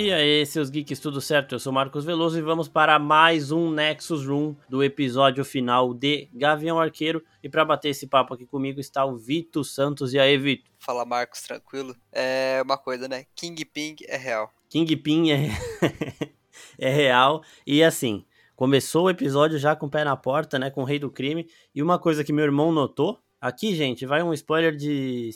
E aí, seus geeks, tudo certo? Eu sou Marcos Veloso e vamos para mais um Nexus Room do episódio final de Gavião Arqueiro. E para bater esse papo aqui comigo está o Vito Santos. E aí, Vito? Fala, Marcos, tranquilo? É uma coisa, né? King Ping é real. King Ping é, é real. E assim, começou o episódio já com o pé na porta, né? Com o Rei do Crime. E uma coisa que meu irmão notou. Aqui, gente, vai um spoiler de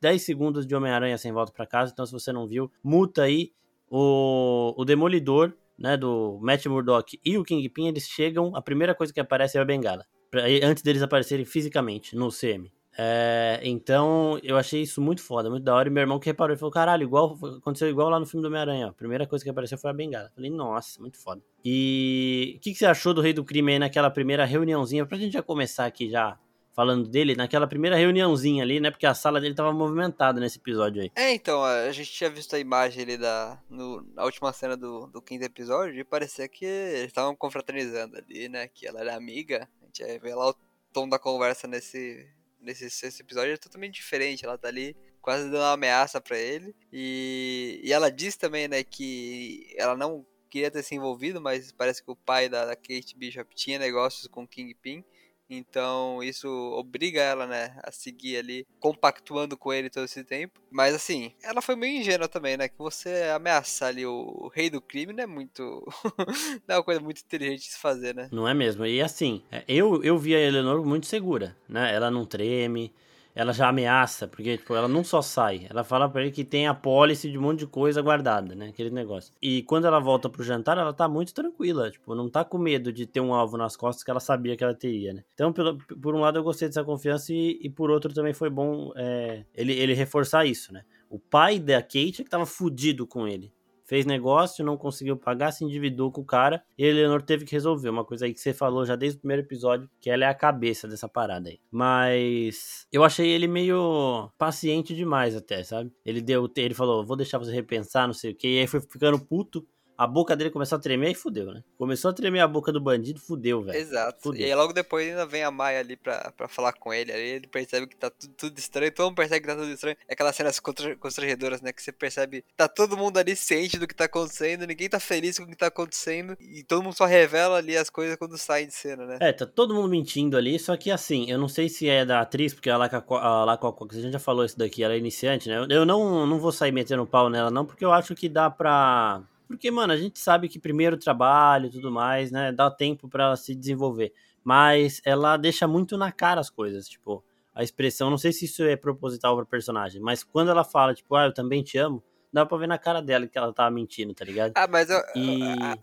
10 segundos de Homem-Aranha sem volta para casa. Então, se você não viu, multa aí o, o Demolidor, né, do Matt Murdock e o Kingpin, eles chegam, a primeira coisa que aparece é a bengala, pra, antes deles aparecerem fisicamente no CM. É, então, eu achei isso muito foda, muito da hora. E meu irmão que reparou, ele falou: caralho, igual, aconteceu igual lá no filme do Homem-Aranha. A primeira coisa que apareceu foi a bengala. falei, nossa, muito foda. E o que, que, você achou do Rei do Crime aí naquela primeira reuniãozinha? Pra gente já começar aqui já falando dele naquela primeira reuniãozinha ali, né? Porque a sala dele tava movimentada nesse episódio aí. É, então, a gente tinha visto a imagem ali da, no, na última cena do, do quinto episódio e parecia que eles estavam confraternizando ali, né? Que ela era amiga. A gente ia ver lá o tom da conversa nesse, nesse sexto episódio é totalmente diferente. Ela tá ali quase dando uma ameaça para ele. E, e ela diz também, né, que ela não queria ter se envolvido, mas parece que o pai da, da Kate Bishop tinha negócios com Kingpin. Então isso obriga ela, né, a seguir ali, compactuando com ele todo esse tempo. Mas assim, ela foi meio ingênua também, né? Que você ameaçar ali o, rei do crime não é muito. não é uma coisa muito inteligente de se fazer, né? Não é mesmo. E assim, é, eu, eu vi a Eleanor muito segura, né? Ela não treme, ela já ameaça, porque tipo, ela não só sai, ela fala para ele que tem a policy de um monte de coisa guardada, né? Aquele negócio. E quando ela volta pro jantar, ela tá muito tranquila, tipo, não tá com medo de ter um alvo nas costas que ela sabia que ela teria, né? Então, por, por um lado, eu gostei dessa confiança e, e por outro também foi bom é, ele, ele reforçar isso, né? O pai da Kate é que tava fudido com ele fez negócio, não conseguiu pagar, se endividou com o cara e a Eleanor teve que resolver. Uma coisa aí que você falou já desde o primeiro episódio, que ela é a cabeça dessa parada aí. Mas eu achei ele meio paciente demais até, sabe? Ele deu, ele falou, vou deixar você repensar, não sei o que, e aí foi ficando puto a boca dele começou a tremer e fudeu, né? Começou a tremer a boca do bandido, fudeu, velho. Exato. Fudeu. E aí logo depois ainda vem a Maia ali pra, pra falar com ele. Aí ele percebe que tá tudo, tudo estranho, todo mundo percebe que tá tudo estranho. É aquelas cenas constrangedoras, né? Que você percebe tá todo mundo ali ciente do que tá acontecendo, ninguém tá feliz com o que tá acontecendo. E todo mundo só revela ali as coisas quando saem de cena, né? É, tá todo mundo mentindo ali, só que assim, eu não sei se é da atriz, porque a Laca, a Laca a gente já falou isso daqui, ela é iniciante, né? Eu não, não vou sair metendo pau nela, não, porque eu acho que dá pra porque, mano, a gente sabe que primeiro trabalho e tudo mais, né? Dá tempo para ela se desenvolver. Mas ela deixa muito na cara as coisas, tipo, a expressão, não sei se isso é proposital para personagem, mas quando ela fala, tipo, ah, eu também te amo, dá pra ver na cara dela que ela tava mentindo, tá ligado? Ah, mas e...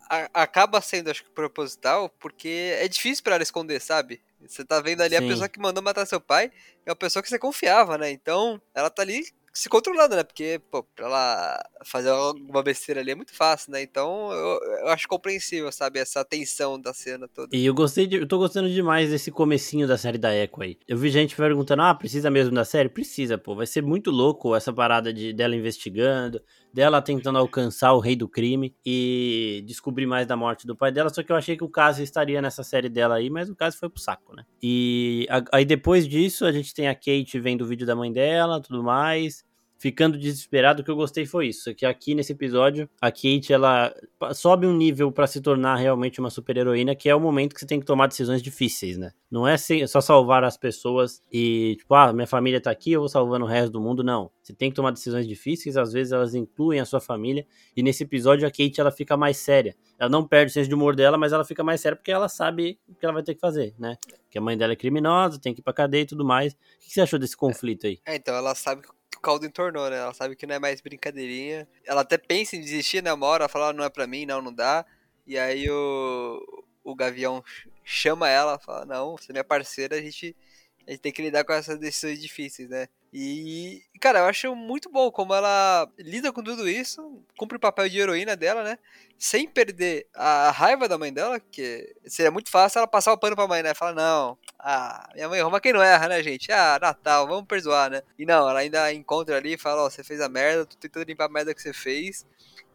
a, a, acaba sendo, acho que, proposital, porque é difícil para ela esconder, sabe? Você tá vendo ali Sim. a pessoa que mandou matar seu pai, é uma pessoa que você confiava, né? Então, ela tá ali se controlando, né? Porque, pô, pra ela fazer alguma besteira ali é muito fácil, né? Então eu, eu acho compreensível, sabe? Essa tensão da cena toda. E eu gostei de, eu tô gostando demais desse comecinho da série da Echo aí. Eu vi gente perguntando, ah, precisa mesmo da série? Precisa, pô. Vai ser muito louco essa parada de dela investigando, dela tentando alcançar o rei do crime e descobrir mais da morte do pai dela. Só que eu achei que o caso estaria nessa série dela aí, mas o caso foi pro saco, né? E aí depois disso a gente tem a Kate vendo o vídeo da mãe dela, tudo mais ficando desesperado. O que eu gostei foi isso, que aqui nesse episódio a Kate ela sobe um nível para se tornar realmente uma super heroína, que é o momento que você tem que tomar decisões difíceis, né? Não é só salvar as pessoas e tipo, ah, minha família tá aqui, eu vou salvando o resto do mundo, não. Você tem que tomar decisões difíceis, às vezes elas incluem a sua família, e nesse episódio a Kate ela fica mais séria. Ela não perde o senso de humor dela, mas ela fica mais séria porque ela sabe o que ela vai ter que fazer, né? Que a mãe dela é criminosa, tem que ir pra cadeia e tudo mais. O que você achou desse conflito aí? É, então ela sabe que caldo entornou, né? Ela sabe que não é mais brincadeirinha. Ela até pensa em desistir, né? Uma hora ela fala, ah, não é pra mim, não, não dá. E aí o, o Gavião chama ela, fala, não, você é minha parceira, a gente, a gente tem que lidar com essas decisões difíceis, né? E, cara, eu acho muito bom como ela lida com tudo isso, cumpre o papel de heroína dela, né? Sem perder a raiva da mãe dela, que seria muito fácil ela passar o pano pra mãe, né? Fala, não, ah, minha mãe arruma quem não erra, né, gente? Ah, Natal, vamos perdoar, né? E não, ela ainda encontra ali e fala, ó, oh, você fez a merda, tô tentando limpar a merda que você fez.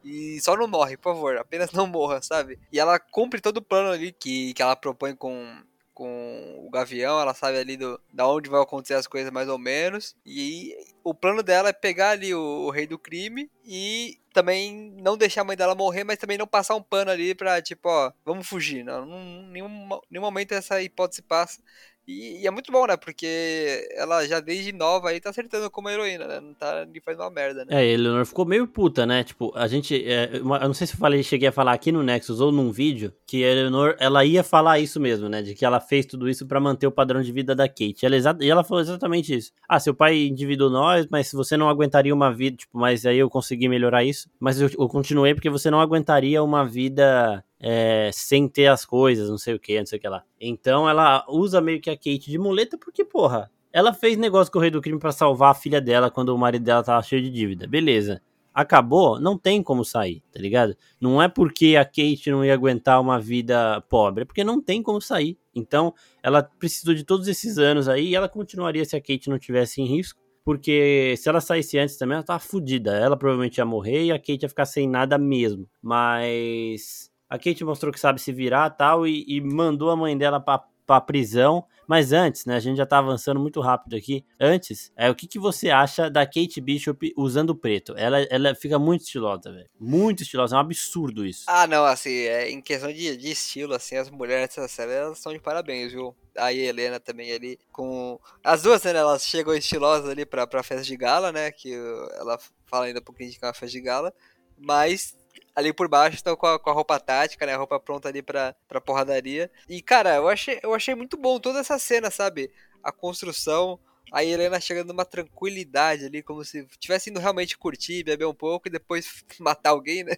E só não morre, por favor, apenas não morra, sabe? E ela cumpre todo o plano ali que, que ela propõe com com o Gavião, ela sabe ali do, da onde vai acontecer as coisas mais ou menos. E o plano dela é pegar ali o, o rei do crime e também não deixar a mãe dela morrer, mas também não passar um pano ali pra, tipo, ó, vamos fugir. Não, não nenhum, nenhum momento essa hipótese passa. E, e, é muito bom, né? Porque ela já desde nova aí tá acertando como heroína, né? Não tá nem faz uma merda, né? É, Eleanor ficou meio puta, né? Tipo, a gente. É, uma, eu não sei se eu falei, cheguei a falar aqui no Nexus ou num vídeo, que a Eleanor, ela ia falar isso mesmo, né? De que ela fez tudo isso para manter o padrão de vida da Kate. Ela e ela falou exatamente isso. Ah, seu pai endividou nós, mas você não aguentaria uma vida, tipo, mas aí eu consegui melhorar isso. Mas eu, eu continuei porque você não aguentaria uma vida é, sem ter as coisas, não sei o que, não sei o que lá. Então ela usa meio que a Kate de muleta porque, porra, ela fez negócio com o rei do crime para salvar a filha dela quando o marido dela tava cheio de dívida. Beleza. Acabou, não tem como sair, tá ligado? Não é porque a Kate não ia aguentar uma vida pobre, é porque não tem como sair. Então, ela precisou de todos esses anos aí e ela continuaria se a Kate não tivesse em risco. Porque se ela saísse antes também, ela tava fodida. Ela provavelmente ia morrer e a Kate ia ficar sem nada mesmo. Mas a Kate mostrou que sabe se virar tal e, e mandou a mãe dela pra, pra prisão. Mas antes, né? A gente já tá avançando muito rápido aqui. Antes, é o que, que você acha da Kate Bishop usando preto? Ela, ela fica muito estilosa, velho. Muito estilosa. É um absurdo isso. Ah, não, assim, é, em questão de, de estilo, assim, as mulheres dessa série, elas são de parabéns, viu? Aí a Helena também ali com. As duas, né? Elas chegam estilosas ali pra, pra festa de gala, né? Que ela fala ainda um pouquinho de que é uma festa de gala. Mas ali por baixo estão com a, com a roupa tática, né? A roupa pronta ali pra, pra porradaria. E, cara, eu achei, eu achei muito bom toda essa cena, sabe? A construção, a Helena chegando numa tranquilidade ali, como se tivesse indo realmente curtir, beber um pouco e depois matar alguém, né?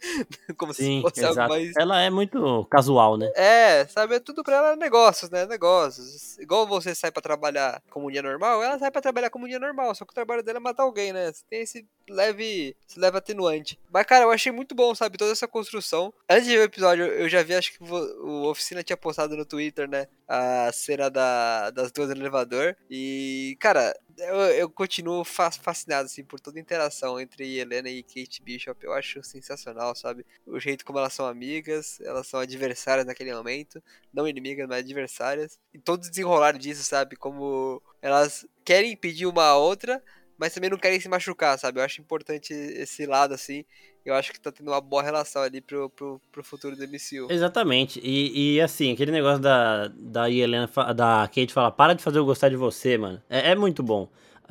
Como Sim, se fosse exato. algo mais. Ela é muito casual, né? É, sabe? É tudo pra ela negócios, né? Negócios. Igual você sai pra trabalhar como um dia normal, ela sai pra trabalhar como um dia normal. Só que o trabalho dela é matar alguém, né? Você tem esse leve, esse leve atenuante. Mas, cara, eu achei muito bom, sabe? Toda essa construção. Antes de ver o episódio, eu já vi, acho que o Oficina tinha postado no Twitter, né? A cena da, das duas no elevador. E, cara, eu, eu continuo fascinado, assim, por toda a interação entre Helena e Kate Bishop. Eu acho sensacional, sabe? O jeito como elas são amigas, elas são adversárias naquele momento. Não inimigas, mas adversárias. E todo o desenrolar disso, sabe? Como elas querem impedir uma a outra, mas também não querem se machucar, sabe? Eu acho importante esse lado, assim. Eu acho que tá tendo uma boa relação ali pro, pro, pro futuro do MCU. Exatamente. E, e assim, aquele negócio da, da Helena, da Kate falar, para de fazer eu gostar de você, mano. É, é muito bom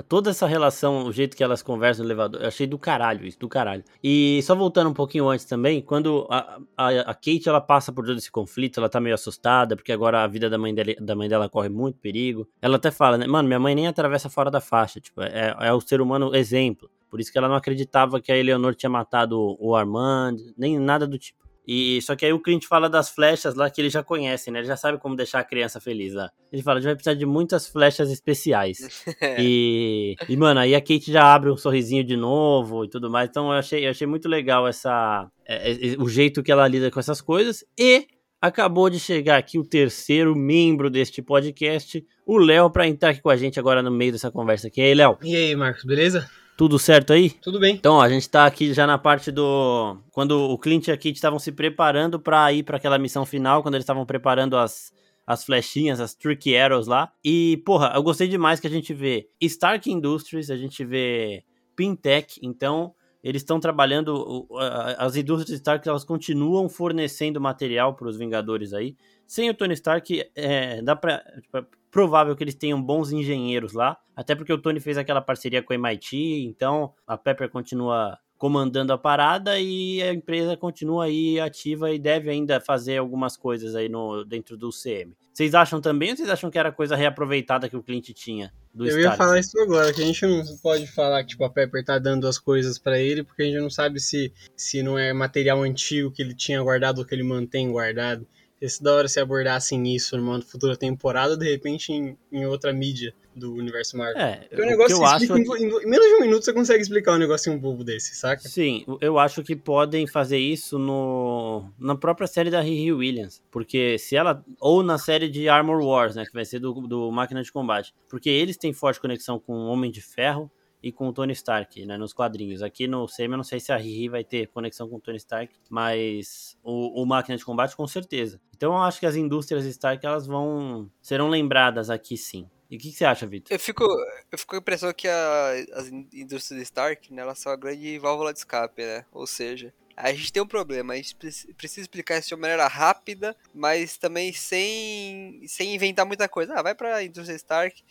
toda essa relação, o jeito que elas conversam no elevador, eu achei do caralho isso, do caralho. E só voltando um pouquinho antes também, quando a, a, a, Kate ela passa por todo esse conflito, ela tá meio assustada, porque agora a vida da mãe, dela, da mãe dela corre muito perigo. Ela até fala, né, mano, minha mãe nem atravessa fora da faixa, tipo, é, é o ser humano exemplo. Por isso que ela não acreditava que a Eleanor tinha matado o Armand, nem nada do tipo. E só que aí o cliente fala das flechas lá que ele já conhece, né? Ele já sabe como deixar a criança feliz lá. Ele fala, a gente vai precisar de muitas flechas especiais. e, e, mano, aí a Kate já abre um sorrisinho de novo e tudo mais. Então eu achei, eu achei muito legal essa, é, é, o jeito que ela lida com essas coisas. E acabou de chegar aqui o terceiro membro deste podcast, o Léo, para entrar aqui com a gente agora no meio dessa conversa aqui. E aí, Léo? E aí, Marcos, beleza? Tudo certo aí? Tudo bem. Então, ó, a gente tá aqui já na parte do. Quando o Clint e a Kit estavam se preparando para ir para aquela missão final, quando eles estavam preparando as, as flechinhas, as tricky arrows lá. E, porra, eu gostei demais que a gente vê Stark Industries, a gente vê Pintech, então eles estão trabalhando, as indústrias Stark elas continuam fornecendo material para os Vingadores aí. Sem o Tony Stark, é, dá pra, tipo, provável que eles tenham bons engenheiros lá, até porque o Tony fez aquela parceria com a MIT, então a Pepper continua comandando a parada e a empresa continua aí ativa e deve ainda fazer algumas coisas aí no, dentro do CM. Vocês acham também ou vocês acham que era coisa reaproveitada que o cliente tinha? Do Eu ia falar isso agora, que a gente não pode falar que tipo, a Pepper tá dando as coisas para ele, porque a gente não sabe se, se não é material antigo que ele tinha guardado ou que ele mantém guardado. Esse da hora se abordassem isso numa futura temporada, de repente em, em outra mídia do universo Marvel. É, Porque o negócio que eu acho em, em, em, menos de um minuto você consegue explicar um negocinho bobo desse, saca? Sim, eu acho que podem fazer isso no na própria série da Riri Williams, porque se ela ou na série de Armor Wars, né, que vai ser do, do Máquina de Combate, porque eles têm forte conexão com o Homem de Ferro e com o Tony Stark, né, nos quadrinhos. Aqui no Semi eu não sei se a Riri vai ter conexão com o Tony Stark, mas o, o Máquina de Combate com certeza. Então eu acho que as indústrias Stark elas vão serão lembradas aqui sim. E o que, que, você acha, Vitor? Eu fico, eu fico com a impressão que a, as indústrias Stark, né, elas são a grande válvula de escape, né? Ou seja, a gente tem um problema, a gente precisa explicar isso de uma maneira rápida, mas também sem, sem inventar muita coisa. Ah, vai pra indústria Stark,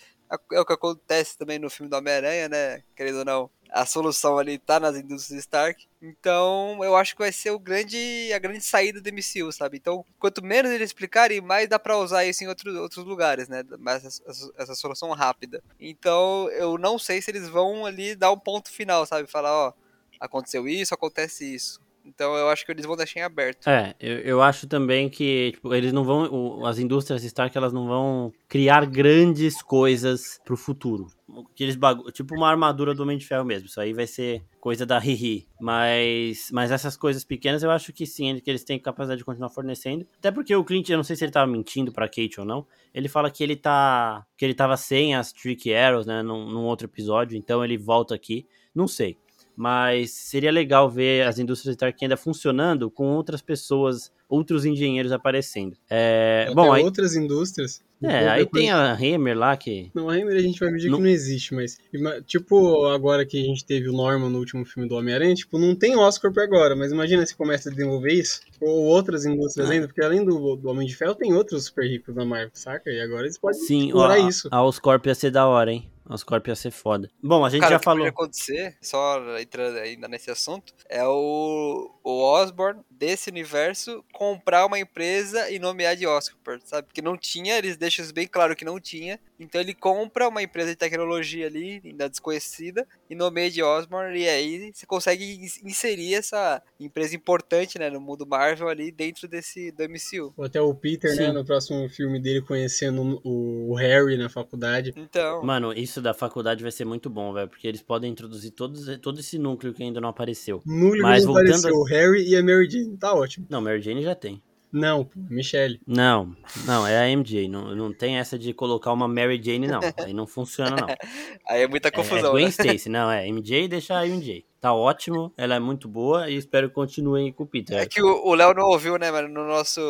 é o que acontece também no filme do Homem-Aranha, né? Querendo ou não, a solução ali tá nas indústrias Stark. Então, eu acho que vai ser o grande, a grande saída do MCU, sabe? Então, quanto menos eles explicarem, mais dá pra usar isso em outros, outros lugares, né? Mais essa, essa, solução rápida. Então, eu não sei se eles vão ali dar um ponto final, sabe? Falar, ó, aconteceu isso, acontece isso. Então eu acho que eles vão deixar em aberto. É, eu, eu acho também que tipo, eles não vão. O, as indústrias Stark elas não vão criar grandes coisas pro futuro. Aqueles bagu tipo uma armadura do Homem de Ferro mesmo. Isso aí vai ser coisa da Riri. Mas, mas essas coisas pequenas eu acho que sim, que eles têm capacidade de continuar fornecendo. Até porque o Clint, eu não sei se ele tava mentindo pra Kate ou não. Ele fala que ele tá. que ele tava sem as Trick Arrows, né? Num, num outro episódio. Então ele volta aqui. Não sei mas seria legal ver as indústrias Stark ainda funcionando com outras pessoas, outros engenheiros aparecendo. É, bom, aí, outras indústrias. É, aí tem a Hammer lá que. Não, a Hammer a gente vai medir não... que não existe, mas. Tipo, agora que a gente teve o Norman no último filme do Homem-Aranha, tipo, não tem Oscar pra agora, mas imagina se começa a desenvolver isso. Ou outras indústrias ah. ainda, porque além do, do, Homem de Ferro, tem outros super ricos na Marvel, saca? E agora eles podem Sim, explorar ó, isso. A Oscorp ia ser da hora, hein? Oscorp ia ser foda. Bom, a gente Cara, já falou. O que pode acontecer, só entrando ainda nesse assunto, é o, o Osborn desse universo comprar uma empresa e nomear de Oscorp, sabe? Porque não tinha, eles deixam isso bem claro que não tinha. Então ele compra uma empresa de tecnologia ali, ainda desconhecida, e nomeia de Osborn, e aí você consegue inserir essa empresa importante, né, no mundo Marvel ali dentro desse do MCU. Ou até o Peter, né, Sim. né, no próximo filme dele conhecendo o Harry na faculdade. Então. Mano, isso da faculdade vai ser muito bom, velho, porque eles podem introduzir todos, todo esse núcleo que ainda não apareceu. Núcleo Mas não voltando apareceu, o Harry e a Mary Jane, tá ótimo. Não, Mary Jane já tem. Não, Michelle. Não, não, é a MJ. Não, não tem essa de colocar uma Mary Jane, não. Aí não funciona, não. Aí é muita confusão. É, é Gwen né? Stacy, não, é MJ deixa a MJ. Tá ótimo, ela é muito boa e espero que continuem com o Peter. É que o Léo não ouviu, né, mano, no nosso.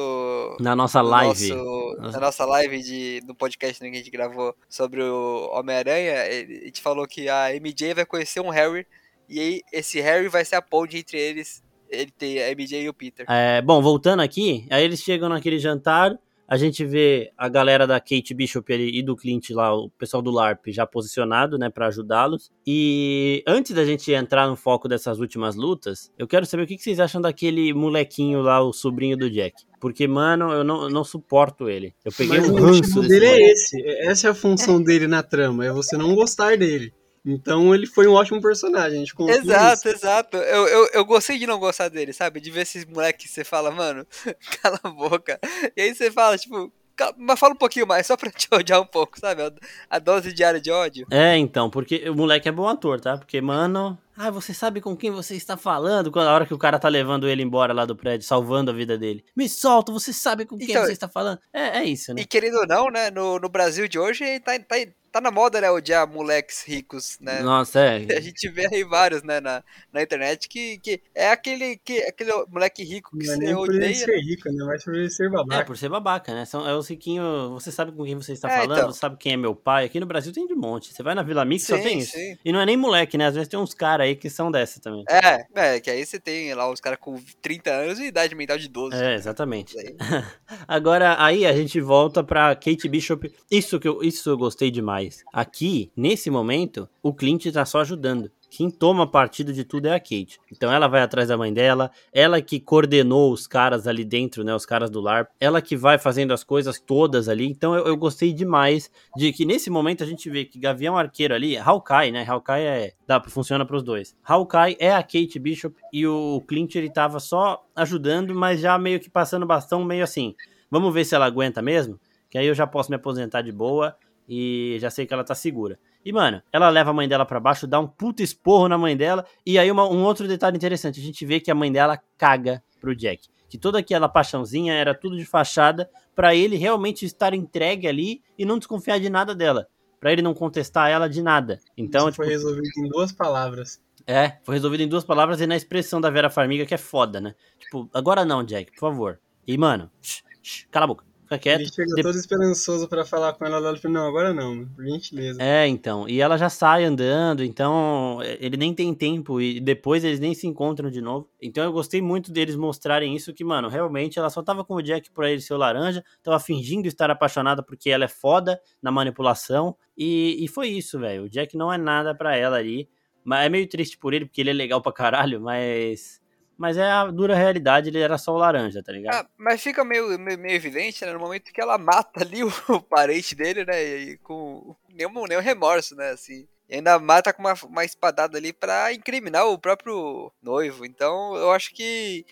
Na nossa live. Nosso, na nossa live de, do podcast que a gente gravou sobre o Homem-Aranha, a gente falou que a MJ vai conhecer um Harry e aí esse Harry vai ser a ponte entre eles ele tem a MJ e o Peter. É, bom, voltando aqui, aí eles chegam naquele jantar, a gente vê a galera da Kate Bishop e do Clint lá, o pessoal do LARP já posicionado, né, para ajudá-los. E antes da gente entrar no foco dessas últimas lutas, eu quero saber o que vocês acham daquele molequinho lá, o sobrinho do Jack. Porque, mano, eu não, eu não suporto ele. Eu peguei Mas um ranço dele é esse. Essa é a função dele na trama, é você não gostar dele. Então ele foi um ótimo personagem, a gente Exato, exato. Eu, eu, eu gostei de não gostar dele, sabe? De ver esses moleques que você fala, mano, cala a boca. E aí você fala, tipo, mas fala um pouquinho mais, só pra te odiar um pouco, sabe? A dose diária de ódio. É, então, porque o moleque é bom ator, tá? Porque, mano. Ah, você sabe com quem você está falando? Quando a hora que o cara tá levando ele embora lá do prédio, salvando a vida dele. Me solta, você sabe com quem então, você está falando? É, é isso, né? E querendo ou não, né? No, no Brasil de hoje, tá, tá, tá na moda, né, odiar moleques ricos, né? Nossa, é. A gente vê aí vários, né, na, na internet que, que é aquele, que, aquele moleque rico que não você é odeia. Por ele ser rico, né? Mas por ele ser babaca. É, por ser babaca, né? São, é os riquinhos, você sabe com quem você está é, falando, então. sabe quem é meu pai. Aqui no Brasil tem de monte. Você vai na Vila Mix, sim, só tem isso. Sim. E não é nem moleque, né? Às vezes tem uns caras aí que são dessa também. É, é, que aí você tem lá os caras com 30 anos e idade mental de 12. É, exatamente. Agora, aí a gente volta pra Kate Bishop. Isso que eu, isso eu gostei demais. Aqui nesse momento, o Clint tá só ajudando. Quem toma partido de tudo é a Kate. Então ela vai atrás da mãe dela, ela que coordenou os caras ali dentro, né? Os caras do LARP, ela que vai fazendo as coisas todas ali. Então eu, eu gostei demais de que nesse momento a gente vê que Gavião Arqueiro ali, Hawkeye, né? Hawkeye é. Dá, funciona pros dois. Hawkeye é a Kate Bishop e o Clint ele tava só ajudando, mas já meio que passando bastão, meio assim. Vamos ver se ela aguenta mesmo, que aí eu já posso me aposentar de boa e já sei que ela tá segura. E, mano, ela leva a mãe dela para baixo, dá um puto esporro na mãe dela. E aí, uma, um outro detalhe interessante: a gente vê que a mãe dela caga pro Jack. Que toda aquela paixãozinha era tudo de fachada para ele realmente estar entregue ali e não desconfiar de nada dela. para ele não contestar ela de nada. Então, Isso foi tipo, resolvido em duas palavras. é, foi resolvido em duas palavras e na expressão da Vera Farmiga que é foda, né? Tipo, agora não, Jack, por favor. E, mano, shh, shh, cala a boca, fica quieto. Ele chega De- todo esperançoso pra falar com ela, ela fala, não, agora não, por gentileza. É, então. E ela já sai andando, então é, ele nem tem tempo e depois eles nem se encontram de novo. Então eu gostei muito deles mostrarem isso que, mano, realmente ela só tava com o Jack por ele ser o laranja, tava fingindo estar apaixonada porque ela é foda na manipulação e, e foi isso, velho. O Jack não é nada pra ela ali. Mas é meio triste por ele porque ele é legal pra caralho, mas mas é a dura realidade, ele era só o laranja, tá ligado? Ah, mas fica meio, meio, meio evidente, né? No momento que ela mata ali o, parente dele, né? E com nenhum, nenhum remorso, né? Assim. E ainda mata com uma, uma espadada ali pra incriminar o próprio noivo. Então eu acho que,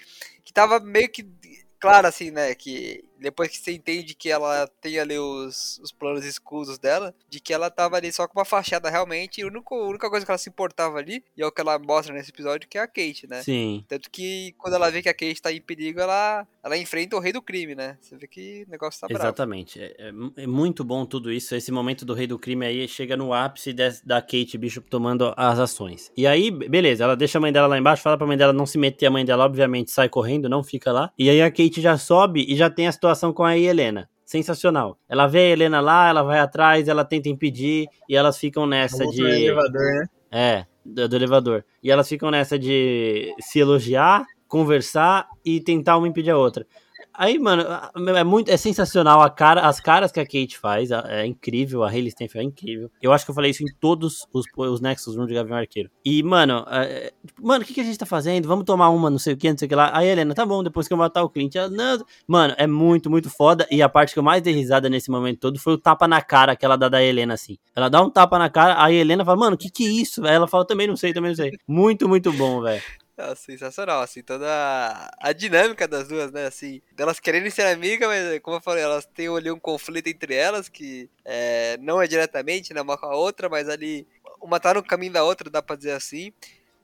que tava meio que claro, assim, né? Que depois que você entende que ela tem ali os, os planos escusos dela, de que ela tava ali só com uma fachada realmente, e a única, a única coisa que ela se importava ali, e é o que ela mostra nesse episódio, que é a Kate, né? Sim. Tanto que quando ela vê que a Kate tá em perigo, ela, ela enfrenta o rei do crime, né? Você vê que o negócio tá bravo. Exatamente. É, é- é muito bom tudo isso. Esse momento do rei do crime aí chega no ápice des- da Kate Bishop tomando as ações. E aí, be- beleza, ela deixa a mãe dela lá embaixo, fala pra mãe dela não se meter. A mãe dela, obviamente, sai correndo, não fica lá. E aí a Kate já sobe e já tem a situação com a Helena. Sensacional. Ela vê a Helena lá, ela vai atrás, ela tenta impedir e elas ficam nessa de. elevador, né? É, do, do elevador. E elas ficam nessa de se elogiar, conversar e tentar uma impedir a outra. Aí, mano, é muito, é sensacional a cara, as caras que a Kate faz, é incrível, a Hayley Steinfeld é incrível. Eu acho que eu falei isso em todos os, os Nexus Room de Gavião Arqueiro. E, mano, é, tipo, mano, o que, que a gente tá fazendo? Vamos tomar uma, não sei o que, não sei o que lá. Aí, Helena, tá bom, depois que eu matar o Clint. Ela, não. Mano, é muito, muito foda. E a parte que eu mais dei risada nesse momento todo foi o tapa na cara que ela dá da Helena, assim. Ela dá um tapa na cara, aí a Helena fala, mano, que que é isso? Aí ela fala, também não sei, também não sei. Muito, muito bom, velho. É sensacional, assim, toda a, dinâmica das duas, né, assim, delas querendo ser amigas, mas como eu falei, elas têm ali um conflito entre elas, que é, não é diretamente, né, uma com a outra, mas ali, uma tá no caminho da outra, dá pra dizer assim,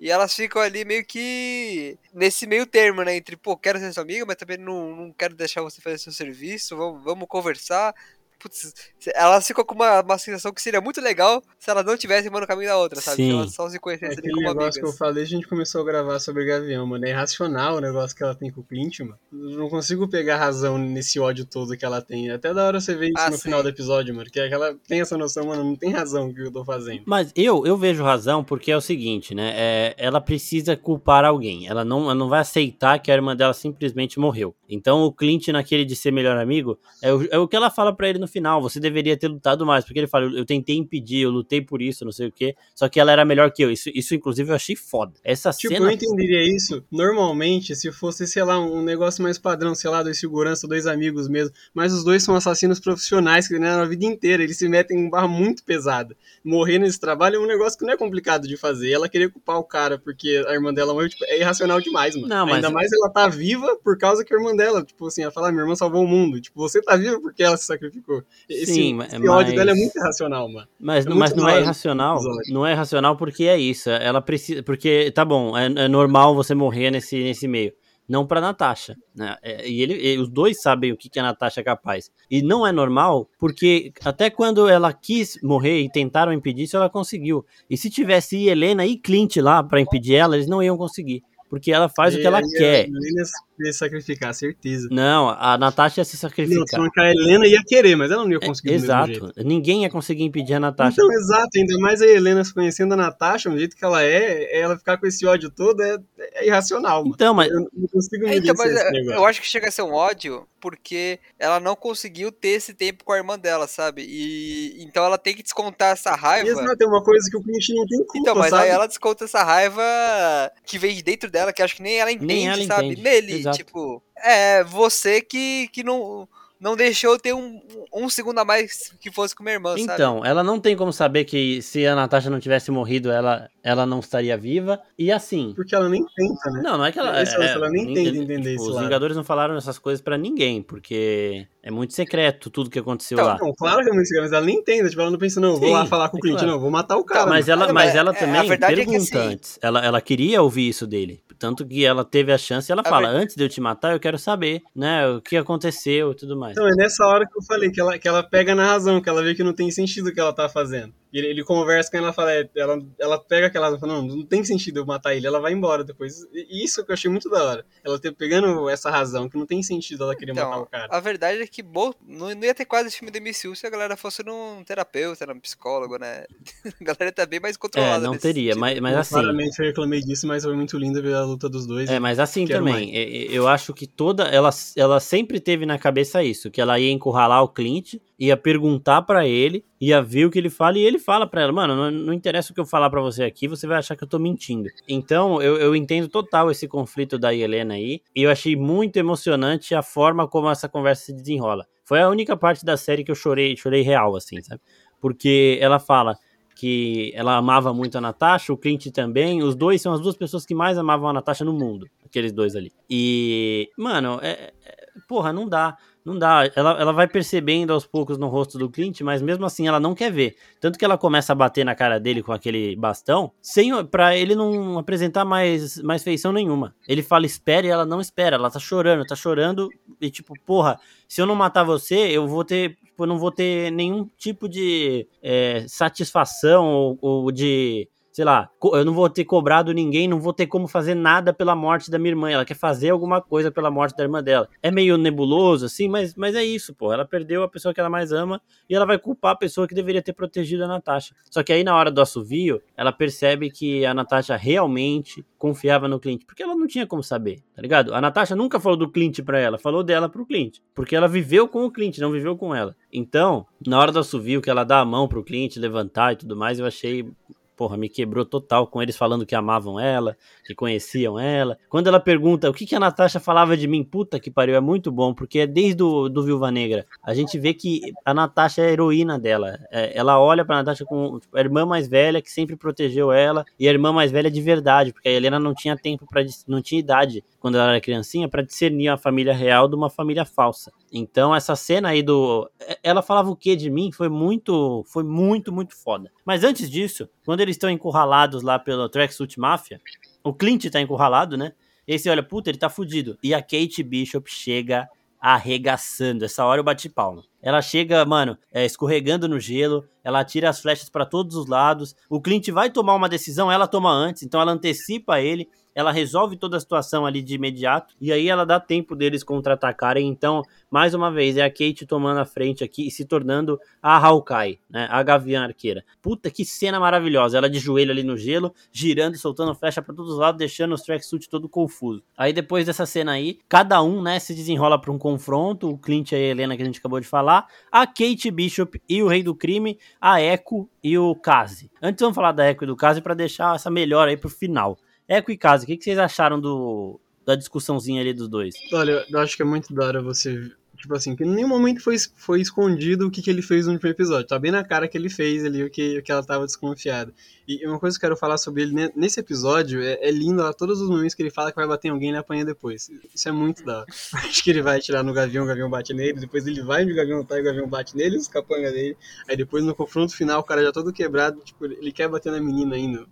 e elas ficam ali meio que nesse meio termo, né, entre, pô, quero ser sua amiga, mas também não, não quero deixar você fazer seu serviço, vamos, vamos conversar, Putz, elas ficam com uma, uma sensação que seria muito legal se elas não tivessem uma no caminho da outra, sabe? Sim. Se elas só se É conhecessem ali aquele como negócio amigas. que eu falei, a gente começou a gravar sobre Gavião, mano. É irracional o negócio que ela tem com o Clint, mano. Eu não consigo pegar razão nesse ódio todo que ela tem. Até da hora você ver isso Ah, no sim. final do episódio, mano. Que é que ela tem essa noção, mano, não tem razão o que eu tô fazendo. Mas eu, eu vejo razão porque é o seguinte, né? É, ela precisa culpar alguém. Ela não, ela não vai aceitar que a irmã dela simplesmente morreu. Então o Clint, naquele de ser melhor amigo, é o, é o que ela fala pra ele no final. Você deveria ter lutado mais. Porque ele fala, eu, tentei impedir, eu lutei por isso, não sei o quê. Só que ela era melhor que eu. Isso, isso inclusive, eu achei foda. Essa Tipo, cena. eu entenderia isso normalmente se fosse, sei lá, um negócio mais padrão, sei lá, dois segurança, dois amigos mesmo. Mas os dois são assassinos profissionais que né, na vida inteira. Eles se metem em barra muito pesada. Morrer nesse trabalho é um negócio que não é complicado de fazer. Ela querer culpar o cara porque a irmã dela morreu, tipo, é irracional demais, mano. Não, mas- Ainda mais ela tá viva por causa que a irmã dela, tipo assim, ela fala, "Ah, minha irmã salvou o mundo. Tipo, você tá viva porque ela se sacrificou. Esse, Sim, esse mas- ódio dela é muito irracional, mano. Mas, É mas muito não é irracional. Não é irracional porque é isso. Ela precisa. Porque, tá bom, é, é normal você morrer nesse, nesse meio. Não pra Natasha. Né? É, E ele, e os dois sabem o que, que a Natasha é capaz. E não é normal porque até quando ela quis morrer e tentaram impedir isso, ela conseguiu. E se tivesse Helena e Clint lá pra impedir ela, eles não iam conseguir. Porque ela faz o que ela E quer. A Helena ia se sacrificar, certeza. Não, a Natasha ia se Não, sacrificar. que a Helena ia querer, mas ela não ia conseguir do mesmo jeito. Exato. Ninguém ia conseguir impedir a Natasha. Então, exato, ainda mais a Helena se conhecendo a Natasha, do jeito que ela é, ela ficar com esse ódio todo é, é irracional, mano. Então, mas Eu não consigo É, medir então, mas esse é, eu acho que chega a ser um ódio porque ela não conseguiu ter esse tempo com a irmã dela, sabe? E então ela tem que descontar essa raiva. Exato, é uma coisa que o Clint não tem culpa, Então, mas sabe? aí ela desconta essa raiva que vem de dentro dela, que acho que nem ela entende, Nem ela sabe? entende, Nele, exato. tipo, é você que, que não, não deixou ter um, um segundo a mais que fosse com minha irmã, sabe? Então, ela não tem como saber que se a Natasha não tivesse morrido, ela, ela não estaria viva. E assim. Porque ela nem tenta, né? Não, não é que ela. Esse é ela nem ninguém- tenta entender esse Os lado. Vingadores não falaram essas coisas pra ninguém, porque é muito secreto tudo que aconteceu Então, lá. Não, claro que é muito seguro, mas ela nem entende, tipo, ela não pensa, não, vou Sim, lá falar com o é Clint, claro. não, vou matar o cara. Mas mano. ela, mas mas ela é- a também é pergunta assim- antes. Ela, ela queria ouvir isso dele. Tanto que ela teve a chance e ela A fala: ver- antes de eu te matar, eu quero saber, né? O que aconteceu e tudo mais. Então, é nessa hora que eu falei que ela, que ela pega na razão, que ela vê que não tem sentido o que ela tá fazendo. E ele, ele conversa com ela e fala, é, ela, ela pega aquela razão, fala, não, não tem sentido eu matar ele, ela vai embora depois. E isso que eu achei muito da hora. Ela ter pegando essa razão, que não tem sentido ela querer Então, matar o cara. a verdade é que bo... não, não ia ter quase esse filme do MCU se a galera fosse num terapeuta, num psicólogo, né? A galera tá bem mais controlada. É, não teria, sentido. mas, mas Eu assim. Claramente eu reclamei disso, mas foi muito lindo ver a luta dos dois. É, mas assim também, é, é, eu acho que toda. Ela, ela sempre teve na cabeça isso, que ela ia encurralar o Clint, ia perguntar pra ele, ia ver o que ele fala, e ele fala pra ela, mano, não, não interessa o que eu falar pra você aqui, você vai achar que eu tô mentindo. Então, eu, eu entendo total esse conflito da Helena aí, e eu achei muito emocionante a forma como essa conversa se desenrola. Foi a única parte da série que eu chorei, chorei real, assim, sabe? Porque ela fala que ela amava muito a Natasha, o Clint também. Os dois são as duas pessoas que mais amavam a Natasha no mundo, aqueles dois ali. E, mano, é, é- porra, não dá. Não dá. Ela, ela vai percebendo aos poucos no rosto do Clint, mas mesmo assim ela não quer ver. Tanto que ela começa a bater na cara dele com aquele bastão, sem para ele não apresentar mais, mais feição nenhuma. Ele fala espere e ela não espera. Ela tá chorando, tá chorando e tipo, porra, se eu não matar você, eu vou ter, tipo, eu não vou ter nenhum tipo de é, satisfação ou, ou de sei lá, eu não vou ter cobrado ninguém, não vou ter como fazer nada pela morte da minha irmã. Ela quer fazer alguma coisa pela morte da irmã dela. É meio nebuloso, assim, mas, mas é isso, pô. Ela perdeu a pessoa que ela mais ama e ela vai culpar a pessoa que deveria ter protegido a Natasha. Só que aí, na hora do assovio, ela percebe que a Natasha realmente confiava no Clint, porque ela não tinha como saber, tá ligado? A Natasha nunca falou do Clint pra ela, falou dela pro Clint, porque ela viveu com o Clint, não viveu com ela. Então, na hora do assovio, que ela dá a mão pro Clint levantar e tudo mais, eu achei porra, me quebrou total com eles falando que amavam ela, que conheciam ela. Quando ela pergunta o que, que a Natasha falava de mim, puta que pariu, é muito bom, porque é desde o do Viúva Negra. A gente vê que a Natasha é a heroína dela. É, ela olha pra Natasha com tipo, a irmã mais velha que sempre protegeu ela, e a irmã mais velha de verdade, porque a Helena não tinha tempo para não tinha idade quando ela era criancinha para discernir a família real de uma família falsa. Então essa cena aí do ela falava o que de mim foi muito foi muito muito foda. Mas antes disso, quando eles estão encurralados lá pelo Tracksuit Mafia, o Clint tá encurralado, né? E você olha, puta, ele tá fudido. E a Kate Bishop chega arregaçando. Essa hora eu bati palma. Ela chega, mano, é, escorregando no gelo, ela atira as flechas para todos os lados. O Clint vai tomar uma decisão, ela toma antes, então ela antecipa ele, ela resolve toda a situação ali de imediato, e aí ela dá tempo deles contra-atacarem. Então, mais uma vez, é a Kate tomando a frente aqui e se tornando a Hawkeye, né? A Gavião Arqueira. Puta que cena maravilhosa. Ela de joelho ali no gelo, girando e soltando flecha para todos os lados, deixando os tracksuit todo confuso. Aí depois dessa cena aí, cada um, né, se desenrola para um confronto. O Clint e a Helena que a gente acabou de falar, a Kate Bishop e o Rei do Crime, a Echo e o Kazi. Antes vamos falar da Echo e do Kazi para deixar essa melhor aí pro final. Echo e Kazi, o que, que vocês acharam do, da discussãozinha ali dos dois? Olha, eu acho que é muito da hora você. Tipo assim, que em nenhum momento foi, foi escondido o que, que ele fez no último episódio. Tá bem na cara que ele fez ali, o que, o que ela tava desconfiada. E uma coisa que eu quero falar sobre ele nesse episódio é, é lindo lá, todos os momentos que ele fala que vai bater em alguém e ele apanha depois. Isso é muito da hora. Acho que ele vai atirar no Gavião, o Gavião bate nele, depois ele vai no Gavião tá, e o Gavião bate nele, os capanga dele. Aí depois no confronto final, o cara já todo quebrado, tipo, ele quer bater na menina ainda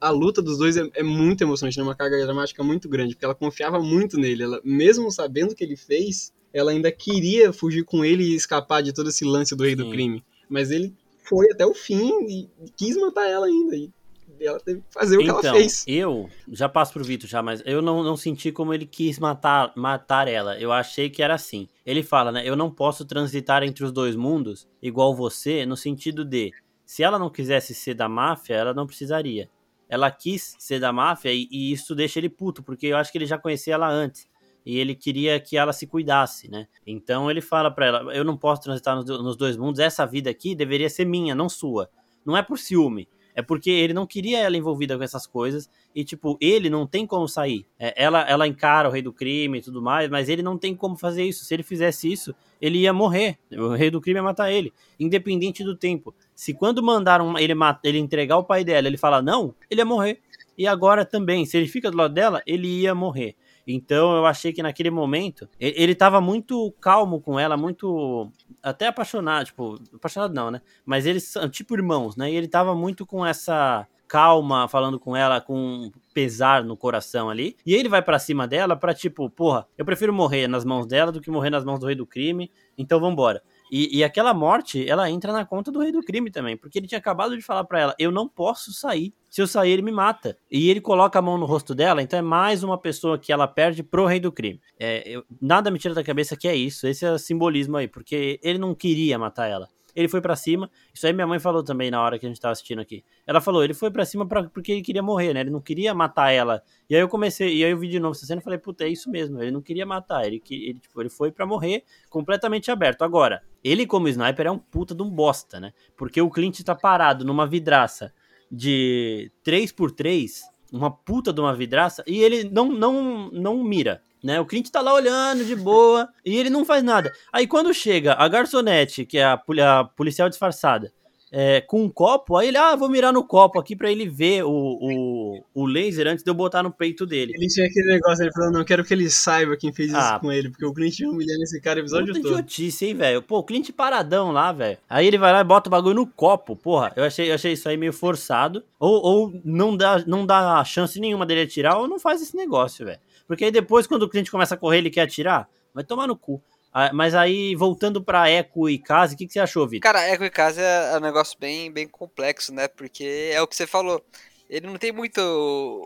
a luta dos dois é, é muito emocionante, né? Uma carga dramática muito grande, porque ela confiava muito nele. Ela, mesmo sabendo o que ele fez, ela ainda queria fugir com ele e escapar de todo esse lance do rei Sim. do crime. Mas ele foi até o fim e quis matar ela ainda. E ela teve que fazer o que então, ela fez. eu já passo pro Vitor já, mas eu não, não senti como ele quis matar, matar ela. Eu achei que era assim. Ele fala, né? Eu não posso transitar entre os dois mundos igual você, no sentido de se ela não quisesse ser da máfia, ela não precisaria. Ela quis ser da máfia e, e isso deixa ele puto, porque eu acho que ele já conhecia ela antes. E ele queria que ela se cuidasse, né? Então ele fala pra ela: Eu não posso transitar nos, nos dois mundos, essa vida aqui deveria ser minha, não sua. Não é por ciúme, é porque ele não queria ela envolvida com essas coisas e, tipo, ele não tem como sair. É, ela, ela encara o rei do crime e tudo mais, mas ele não tem como fazer isso. Se ele fizesse isso, ele ia morrer. O rei do crime ia matar ele, independente do tempo. Se quando mandaram ele, ele entregar o pai dela, ele fala não, ele ia morrer. E agora também, se ele fica do lado dela, ele ia morrer. Então eu achei que naquele momento ele tava muito calmo com ela, muito até apaixonado, tipo, apaixonado não, né? Mas eles são tipo irmãos, né? E ele tava muito com essa calma, falando com ela, com pesar no coração ali. E ele vai para cima dela pra, tipo, porra, eu prefiro morrer nas mãos dela do que morrer nas mãos do rei do crime, então vambora. E, e aquela morte, ela entra na conta do rei do crime também, porque ele tinha acabado de falar para ela: eu não posso sair. Se eu sair, ele me mata. E ele coloca a mão no rosto dela, então é mais uma pessoa que ela perde pro rei do crime. É, eu, nada me tira da cabeça que é isso, esse é o simbolismo aí, porque ele não queria matar ela ele foi para cima. Isso aí minha mãe falou também na hora que a gente tava assistindo aqui. Ela falou, ele foi para cima pra, porque ele queria morrer, né? Ele não queria matar ela. E aí eu comecei, e aí eu vi de novo essa cena e falei, puta, é isso mesmo. Ele não queria matar, ele, ele, tipo, ele foi para morrer completamente aberto. Agora, ele como sniper é um puta de um bosta, né? Porque o Clint tá parado numa vidraça de 3x3, uma puta de uma vidraça, e ele não, não, não mira né? O Clint tá lá olhando de boa e ele não faz nada. Aí quando chega a garçonete, que é a, a policial disfarçada, é, com um copo, aí ele, ah, vou mirar no copo aqui para ele ver o, o, o laser antes de eu botar no peito dele. Ele tinha aquele negócio, ele falou, não quero que ele saiba quem fez ah, isso com ele, porque o Clint humilhando esse cara o episódio todo. idiotice, hein, velho? Pô, o Clint paradão lá, velho. Aí ele vai lá e bota o bagulho no copo, porra. Eu achei, eu achei isso aí meio forçado. Ou, ou não, dá, não dá chance nenhuma dele atirar, ou não faz esse negócio, velho. Porque aí depois, quando o cliente começa a correr, ele quer atirar, vai tomar no cu. Ah, mas aí, voltando pra Eco e Case, o que, que você achou, Vitor? Cara, Eco e Case é um negócio bem, bem complexo, né? Porque é o que você falou. Ele não tem muita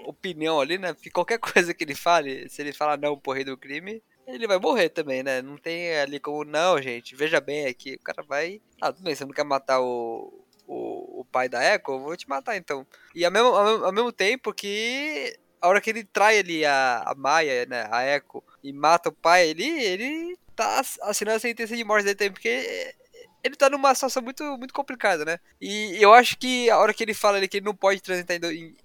opinião ali, né? Porque qualquer coisa que ele fale, se ele falar não pro rei do crime, ele vai morrer também, né? Não tem ali como, não, gente, veja bem aqui. O cara vai. Ah, tudo bem, você não quer matar o, o, o pai da Echo? Eu vou te matar então. E ao mesmo, ao ao mesmo tempo que a hora que ele trai ali a, a Maia, né, a Echo, e mata o pai, ele, ele tá assinando a sentença de morte dele também, porque ele tá numa situação muito, muito complicada, né? E eu acho que a hora que ele fala ali que ele não pode transitar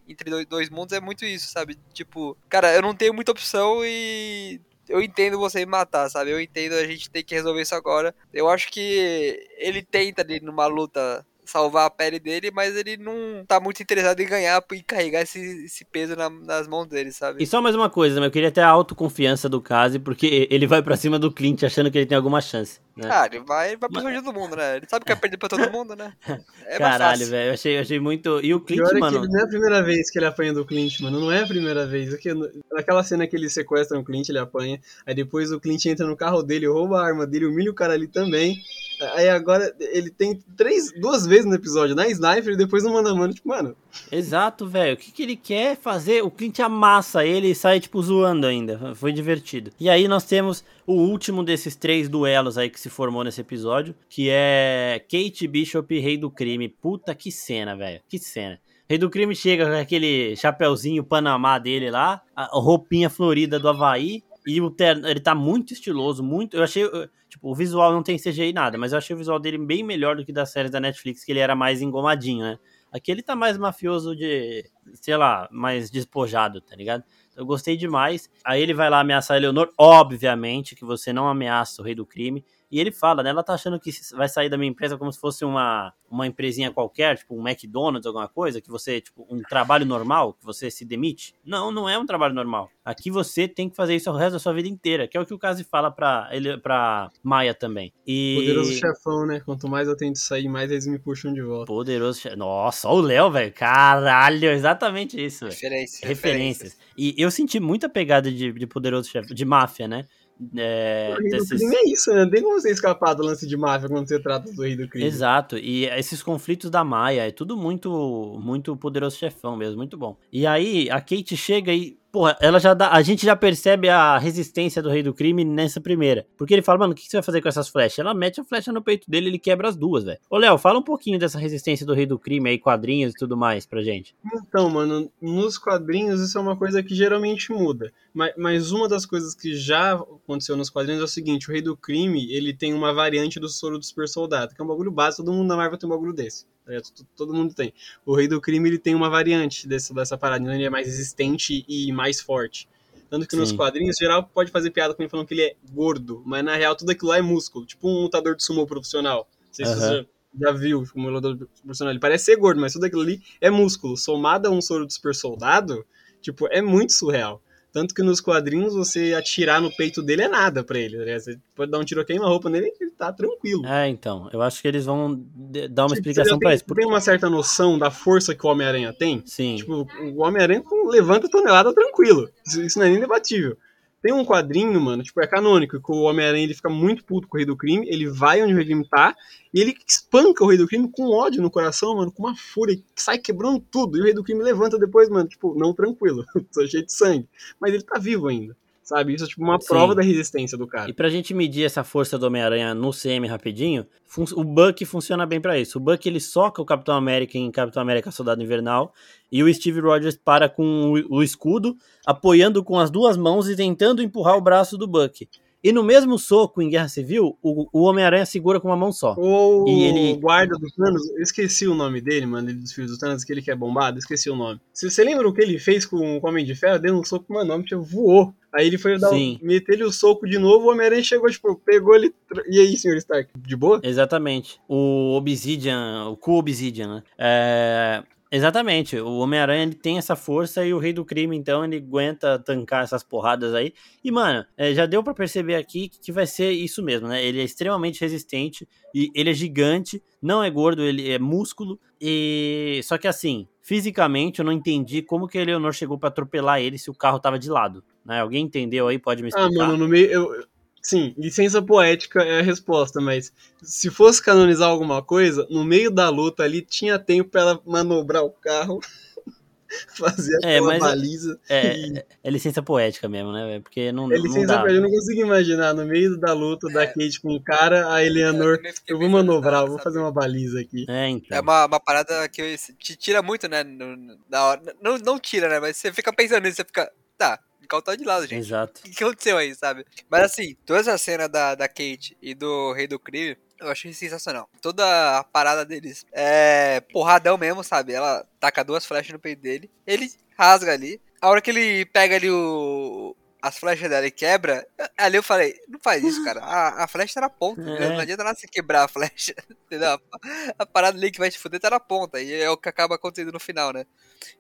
entre dois, mundos é muito isso, sabe? Tipo, cara, eu não tenho muita opção e eu entendo você me matar, sabe? Eu entendo a gente tem que resolver isso agora. Eu acho que ele tenta ali numa luta salvar a pele dele, mas ele não tá muito interessado em ganhar e carregar esse, esse peso na, nas mãos dele, sabe? E só mais uma coisa, eu queria ter a autoconfiança do Kazi, porque ele vai para cima do Clint achando que ele tem alguma chance. Né? Ah, ele vai, vai pra cima do mundo, né? Ele sabe que vai perder pra todo mundo, né? É Caralho, velho, eu achei, eu achei muito. E o Clint, Pior mano. É que não é a primeira vez que ele apanha do Clint, mano. Não é a primeira vez. Aqui, naquela cena que ele sequestra o Clint, ele apanha. Aí depois o Clint entra no carro dele, rouba a arma dele, humilha o cara ali também. Aí agora ele tem três, duas vezes no episódio, na sniper e depois no mano a mano, tipo, mano. Exato, velho. O que, que ele quer fazer? O Clint amassa ele e sai, tipo, zoando ainda. Foi divertido. E aí nós temos o último desses três duelos aí que se formou nesse episódio, que é Kate Bishop Rei do Crime. Puta que cena, velho. Que cena. Rei do Crime chega com aquele chapéuzinho Panamá dele lá, a roupinha florida do Havaí, e o terno, ele tá muito estiloso, muito. Eu achei. Tipo, o visual não tem CGI nada, mas eu achei o visual dele bem melhor do que das séries da Netflix, que ele era mais engomadinho, né? Aqui ele tá mais mafioso de, sei lá, mais despojado, tá ligado? Eu gostei demais. Aí ele vai lá ameaçar a Eleonor. Obviamente que você não ameaça o rei do crime. E ele fala, né? Ela tá achando que vai sair da minha empresa como se fosse uma, uma empresinha qualquer, tipo um McDonald's, alguma coisa, que você, tipo, um trabalho normal, que você se demite. Não, não é um trabalho normal. Aqui você tem que fazer isso o resto da sua vida inteira, que é o que o Kazi fala pra, ele, pra Maia também. E... Poderoso chefão, né? Quanto mais eu tento sair, mais eles me puxam de volta. Poderoso chefão. Nossa, o Léo, velho. Caralho, exatamente isso. Referências. Referências. E eu senti muita pegada de, de poderoso chefe, de máfia, né? É, desses... crime é isso, né? Não tem como você escapar do lance de máfia quando você trata do rei do crime. Exato, e esses conflitos da Maia, é tudo muito, muito poderoso chefão mesmo, muito bom. E aí a Kate chega e Porra, ela já dá. A gente já percebe a resistência do rei do crime nessa primeira. Porque ele fala, mano, o que você vai fazer com essas flechas? Ela mete a flecha no peito dele ele quebra as duas, velho. Ô, Léo, fala um pouquinho dessa resistência do rei do crime aí, quadrinhos e tudo mais pra gente. Então, mano, nos quadrinhos isso é uma coisa que geralmente muda. Mas, mas uma das coisas que já aconteceu nos quadrinhos é o seguinte: o rei do crime ele tem uma variante do soro do super soldado, que é um bagulho básico, todo mundo na Marvel tem um bagulho desse. Tá todo mundo tem. O Rei do Crime ele tem uma variante desse, dessa parada, então ele é mais resistente e mais forte. Tanto que Sim. nos quadrinhos, geral pode fazer piada com ele falando que ele é gordo, mas na real tudo aquilo lá é músculo, tipo um lutador de sumo profissional. Não sei se você já viu como um lutador profissional. Ele parece ser gordo, mas tudo aquilo ali é músculo. Somado a um soro de super soldado, tipo, é muito surreal. Tanto que nos quadrinhos você atirar no peito dele é nada pra ele. Né? Você pode dar um tiro queima-roupa nele e ele tá tranquilo. É, então. Eu acho que eles vão dar uma Tipo, explicação tem, isso. Por- tem uma certa noção da força que o Homem-Aranha tem? Sim. Tipo, o Homem-Aranha levanta tonelada tranquilo. Isso, isso não é nem debatível. Tem um quadrinho, mano, tipo, é canônico, que o Homem-Aranha ele fica muito puto com o Rei do Crime, ele vai onde o Rei do Crime tá, e ele espanca o Rei do Crime com ódio no coração, mano, com uma fúria, sai quebrando tudo, e o Rei do Crime levanta depois, mano, tipo, não tranquilo, tô cheio de sangue. Mas ele tá vivo ainda, sabe? Isso é tipo uma Sim. prova da resistência do E cara. pra gente medir essa força do Homem-Aranha no CM rapidinho, o Buck funciona bem pra isso. O Buck ele soca o Capitão América em Capitão América Soldado Invernal e o Steve Rogers para com o, o escudo, apoiando com as duas mãos e tentando empurrar o braço do Buck. E no mesmo soco em Guerra Civil, o, o Homem-Aranha segura com uma mão só. O E ele- guarda do Thanos, eu esqueci o nome dele, mano, ele dos filhos do Thanos, aquele que é bombado, esqueci o nome. Se você lembra o que ele fez com o Homem de Ferro, deu um soco, mano, o homem tipo, voou. Aí ele foi dar um, Sim. meter ele o soco de novo, o Homem-Aranha chegou, tipo, pegou ele. E aí, senhor Stark, de boa? Exatamente. O Obsidian, o Cool Obsidian, né? É, Exatamente. O Homem-Aranha tem essa força e o Rei do Crime, então, ele aguenta tancar essas porradas aí. E, mano, é, já deu pra perceber aqui que vai ser isso mesmo, né? Ele é extremamente resistente e ele é gigante, não é gordo, ele é músculo. E só que assim, fisicamente eu não entendi como que a Eleonor chegou pra atropelar ele se o carro tava de lado. Né? Alguém entendeu aí? Pode me Ah, explicar? mano, no meio. Eu, sim, licença poética é a resposta, mas se fosse canonizar alguma coisa, no meio da luta ali tinha tempo pra ela manobrar o carro, fazer É, aquela mas- baliza. É, e- é, é licença poética mesmo, né? Porque não, É não licença dá. poética, eu não consigo imaginar no meio da luta da Kate com o cara, a Eleanor. Eu vou manobrar, eu vou fazer uma baliza aqui. É, então. É uma, uma parada que te tira muito, né? na hora. Não, não tira, né? Mas você fica pensando nisso, você fica. Tá, o carro tá de lado, gente. Exato. O que aconteceu aí, sabe? Mas assim, toda essa cena da, da Kate e do Rei do Crime, eu achei sensacional. Toda a parada deles é porradão mesmo, sabe? Ela taca duas flechas no peito dele, ele rasga ali. A hora que ele pega ali o. As flechas dela e quebra, ali eu falei, não faz isso, cara. A, a flecha tá na ponta, É. Não adianta nada você quebrar a flecha, entendeu? A, a parada ali que vai te fuder tá na ponta, e é o que acaba acontecendo no final, né?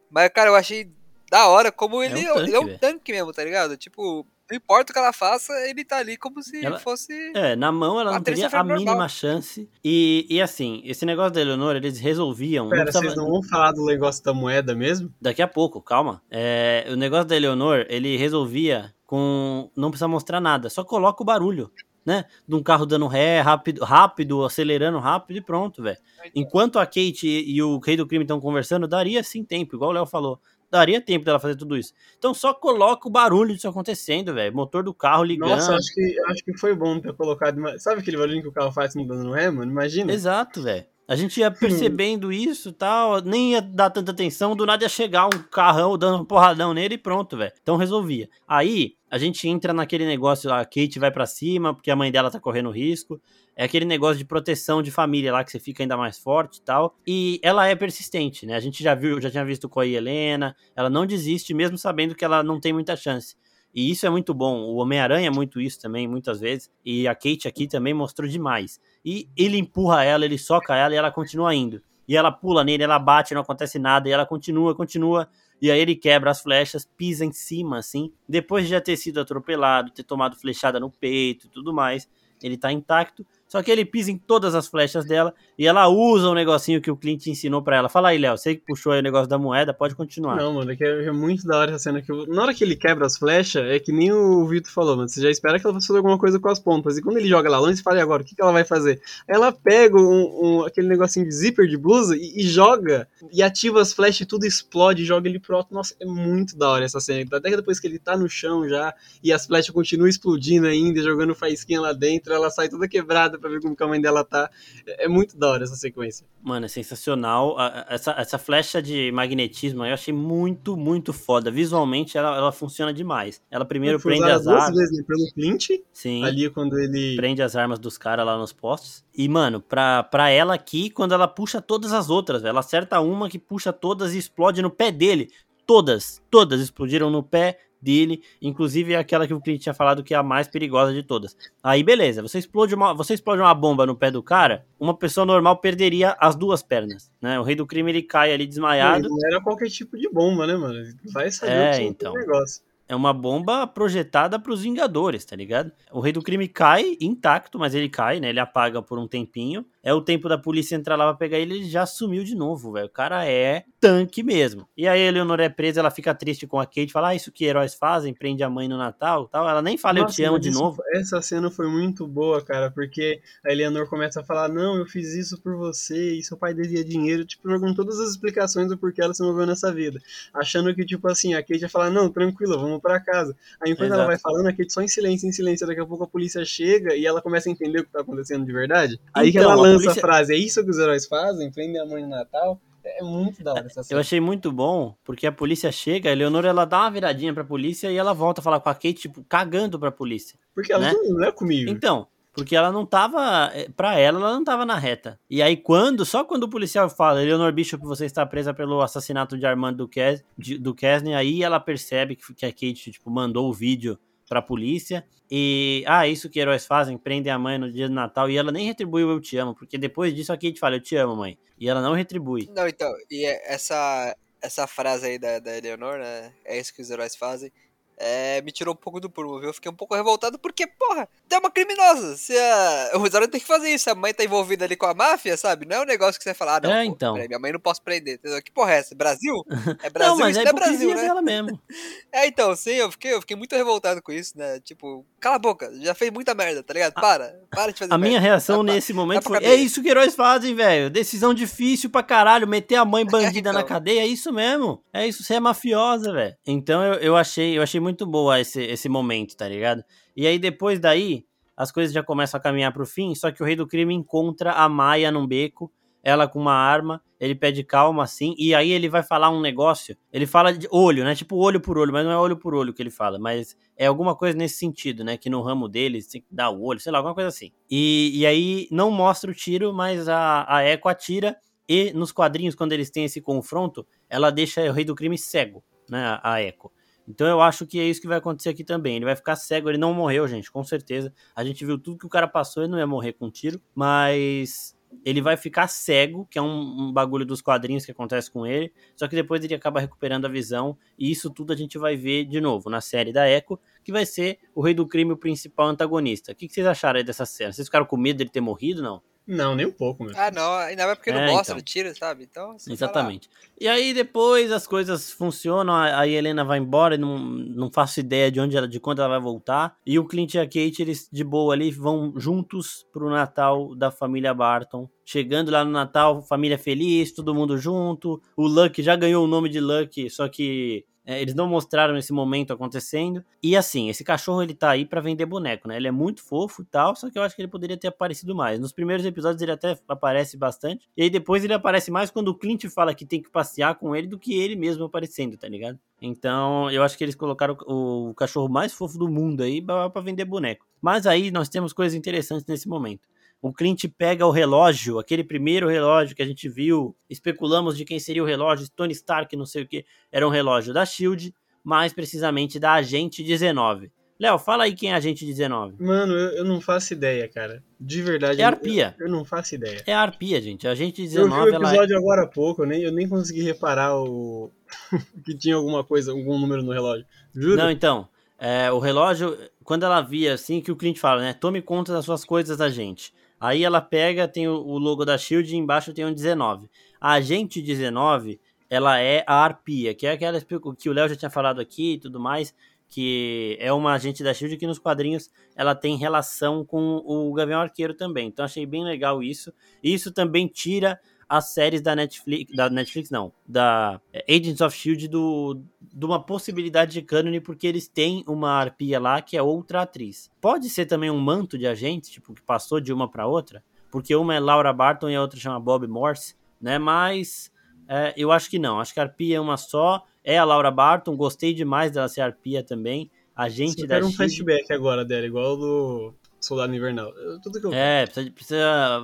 Mas, cara, eu achei da hora como ele um tanque, ele é um tanque mesmo, tá ligado? Tipo, não importa o que ela faça, ele tá ali como se Ela- fosse. É, na mão ela A não teria a normal. mínima chance. E, e assim, esse negócio da Eleonor, eles resolviam. não Pera, precisava- vocês não vão falar do negócio da moeda mesmo? Daqui a pouco, calma. É, o negócio da Eleonor, ele resolvia com. Não precisa mostrar nada, só coloca o barulho, né? De um carro dando ré, rápido, rápido acelerando rápido e pronto, velho. Enquanto a Kate e, e o Rei do Crime estão conversando, daria sim tempo, igual o Léo falou. Daria tempo dela fazer tudo isso. Então só coloca o barulho disso acontecendo, velho. Motor do carro ligando. Nossa, acho que, acho que foi bom ter colocado. Sabe aquele barulho que o carro faz mudando no ré, mano? Imagina. Exato, velho. A gente ia percebendo isso tal, nem ia dar tanta atenção, do nada ia chegar um carrão dando um porradão nele e pronto, velho. Então resolvia. Aí a gente entra naquele negócio lá, a Kate vai pra cima porque a mãe dela tá correndo risco. É aquele negócio de proteção de família lá que você fica ainda mais forte e tal. E ela é persistente, né? A gente já viu, já tinha visto com a Helena, ela não desiste mesmo sabendo que ela não tem muita chance. E isso é muito bom. O Homem-Aranha é muito isso também, muitas vezes. E a Kate aqui também mostrou demais. E ele empurra ela, ele soca ela e ela continua indo. E ela pula nele, ela bate, não acontece nada. E ela continua, continua. E aí ele quebra as flechas, pisa em cima, assim. Depois de já ter sido atropelado, ter tomado flechada no peito e tudo mais. Ele tá intacto. Só que ele pisa em todas as flechas dela. E ela usa o negocinho que o Clint ensinou pra ela. Fala aí, Léo. Você que puxou aí o negócio da moeda, pode continuar. Não, mano, é que é muito da hora essa cena que. eu- Na hora que ele quebra as flechas, é que nem o Vitor falou, mano. Você já espera que ela faça alguma coisa com as pontas. E quando ele joga lá longe, você fala, e agora? O que, que ela vai fazer? Ela pega um, um- aquele negocinho de zíper de blusa e, e joga. E ativa as flechas e tudo explode, joga ele pro alto. Nossa, é muito da hora essa cena. Até que depois que ele tá no chão já, e as flechas continuam explodindo ainda, jogando faísquinha lá dentro, ela sai toda quebrada pra ver como que a mãe dela tá. É, é muito da hora essa sequência. Mano, é sensacional. Essa, essa flecha de magnetismo eu achei muito, muito foda. Visualmente ela, ela funciona demais. Ela primeiro prende as armas. vezes né, pelo Clint, Sim. ali quando ele. Prende as armas dos caras lá nos postes. E, mano, pra, pra ela aqui, quando ela puxa todas as outras, ela acerta uma que puxa todas e explode no pé dele. Todas, todas explodiram no pé dele, inclusive aquela que o Clint tinha falado que é a mais perigosa de todas. Aí beleza, você explode uma, você explode uma bomba no pé do cara, uma pessoa normal perderia as duas pernas, né? O rei do crime ele cai ali desmaiado. Não era qualquer tipo de bomba, né, mano? Vai saber É, o que é então. negócio. é uma bomba projetada pros Vingadores, tá ligado? O Rei do Crime cai intacto, mas ele cai, né? Ele apaga por um tempinho. É o tempo da polícia entrar lá pra pegar ele, ele já sumiu de novo, velho. O cara é tanque mesmo. E aí a Eleonora é presa, ela fica triste com a Kate, fala, ah, isso que heróis fazem, prende a mãe no Natal tal. Ela nem fala, Nossa, eu te amo de isso, novo. Essa cena foi muito boa, cara, porque a Eleanor começa a falar, não, eu fiz isso por você, e seu pai devia dinheiro, tipo, jogando todas as explicações do porquê ela se moveu nessa vida. Achando que, tipo assim, a Kate ia falar, não, tranquilo, vamos para casa. Aí enquanto Exato. ela vai falando, a Kate só em silêncio, em silêncio, daqui a pouco a polícia chega e ela começa a entender o que tá acontecendo de verdade. Então, Aí que ela lança polícia... a frase, é isso que os heróis fazem? Prende a mãe no Natal? É muito da hora essa cena. Eu achei muito bom, porque a polícia chega, a Leonor ela dá uma viradinha pra polícia e ela volta a falar com a Kate, tipo, cagando pra polícia. Porque ela né? não é comigo. Então, porque ela não tava. Eh, pra ela, ela não tava na reta. E aí, quando. Só quando o policial fala, Eleanor Bishop, você está presa pelo assassinato de Armando Duques, Duquesne, aí ela percebe que, que a Kate, tipo, mandou o vídeo pra polícia. E, ah, isso que heróis fazem, prendem a mãe no dia do Natal. E ela nem retribui o eu te amo, porque depois disso a Kate fala, eu te amo, mãe. E ela não retribui. Não, então, e é essa, essa frase aí da, da né? É isso que os heróis fazem é, me tirou um pouco do prumo, viu? Eu fiquei um pouco revoltado porque, porra, é uma criminosa. Se a... O Rosário tem que fazer isso. A mãe tá envolvida ali com a máfia, sabe? Não é um negócio que você fala, ah, não, é, pô, então. minha mãe não posso prender. Entendeu? Que porra é essa? Brasil? É Brasil, não, mas isso é, é Brasil, né? dela mesmo. é, então, sim, eu fiquei, eu fiquei muito revoltado com isso, né? Tipo, cala a boca, já fez muita merda, tá ligado? Para, para de fazer A merda. minha reação tá, nesse momento foi, é isso que heróis fazem, velho. Decisão difícil pra caralho, meter a mãe bandida é, então. na cadeia, é isso mesmo. É isso, você é mafiosa, velho. Então eu, eu achei, eu achei muito boa esse esse momento, tá ligado? E aí depois daí, as coisas já começam a caminhar pro fim, só que o rei do crime encontra a Maia num beco, ela com uma arma, ele pede calma assim, e aí ele vai falar um negócio, ele fala de olho, né? Tipo olho por olho, mas não é olho por olho que ele fala, mas é alguma coisa nesse sentido, né? Que no ramo dele tem que dar o olho, sei lá, alguma coisa assim. E, e aí não mostra o tiro, mas a, a Echo atira, e nos quadrinhos, quando eles têm esse confronto, ela deixa o rei do crime cego, né? A Echo. Então eu acho que é isso que vai acontecer aqui também. Ele vai ficar cego, ele não morreu, gente, com certeza. A gente viu tudo que o cara passou, ele não ia morrer com um tiro, mas ele vai ficar cego, que é um, um, bagulho dos quadrinhos que acontece com ele, só que depois ele acaba recuperando a visão, e isso tudo a gente vai ver de novo na série da Echo, que vai ser o Rei do Crime o principal antagonista. O que, que vocês acharam aí dessa cena? Vocês ficaram com medo dele ter morrido, não? Não, nem um pouco, meu. Ah, não, ainda mais porque não é, mostra então. o tiro, sabe? Então, Exatamente. Fala... E aí depois as coisas funcionam, a Helena vai embora e não, não faço ideia de onde ela, de quando ela vai voltar. E o Clint e a Kate, eles de boa ali, vão juntos pro Natal da família Barton. Chegando lá no Natal, família feliz, todo mundo junto. O Luck já ganhou o nome de Luck, só que é, eles não mostraram esse momento acontecendo. E assim, esse cachorro ele tá aí para vender boneco, né? Ele é muito fofo e tal, só que eu acho que ele poderia ter aparecido mais. Nos primeiros episódios ele até aparece bastante. E aí depois ele aparece mais quando o Clint fala que tem que passear com ele do que ele mesmo aparecendo, tá ligado? Então, eu acho que eles colocaram o, o cachorro mais fofo do mundo aí para vender boneco. Mas aí nós temos coisas interessantes nesse momento o Clint pega o relógio, aquele primeiro relógio que a gente viu, especulamos de quem seria o relógio, Tony Stark, não sei o que, era um relógio da SHIELD, mais precisamente da Agente 19. Léo, fala aí quem é a Agente 19. Mano, eu, eu, não faço ideia, cara. De verdade. É a Arpia. Eu, eu, não faço ideia. É a Arpia, gente. A Agente 19. Eu vi o episódio é... agora há pouco, eu nem, eu nem consegui reparar o que tinha alguma coisa, algum número no relógio. Juro? Não, então. É, o relógio, quando ela via assim, que o cliente fala, né? Tome conta das suas coisas, agente. Aí ela pega, tem o logo da Shield e embaixo tem um 19. A Agente 19, ela é a Arpia, que é aquela que o Léo já tinha falado aqui e tudo mais, que é uma agente da Shield que nos quadrinhos ela tem relação com o Gavião Arqueiro também. Então achei bem legal isso. Isso também tira as séries da Netflix, da Netflix não, da é, Agents of Shield do, de uma possibilidade de cânone porque eles têm uma arpia lá que é outra atriz. Pode ser também um manto de agentes, tipo que passou de uma para outra, porque uma é Laura Barton e a outra chama Bob Morse, né? Mas é, eu acho que não. Acho que a arpia é uma só. É a Laura Barton. Gostei demais dela ser arpia também. Agente Só da quero um flashback agora dela, igual do Soldado Invernal. Tudo que eu É, precisa, precisa-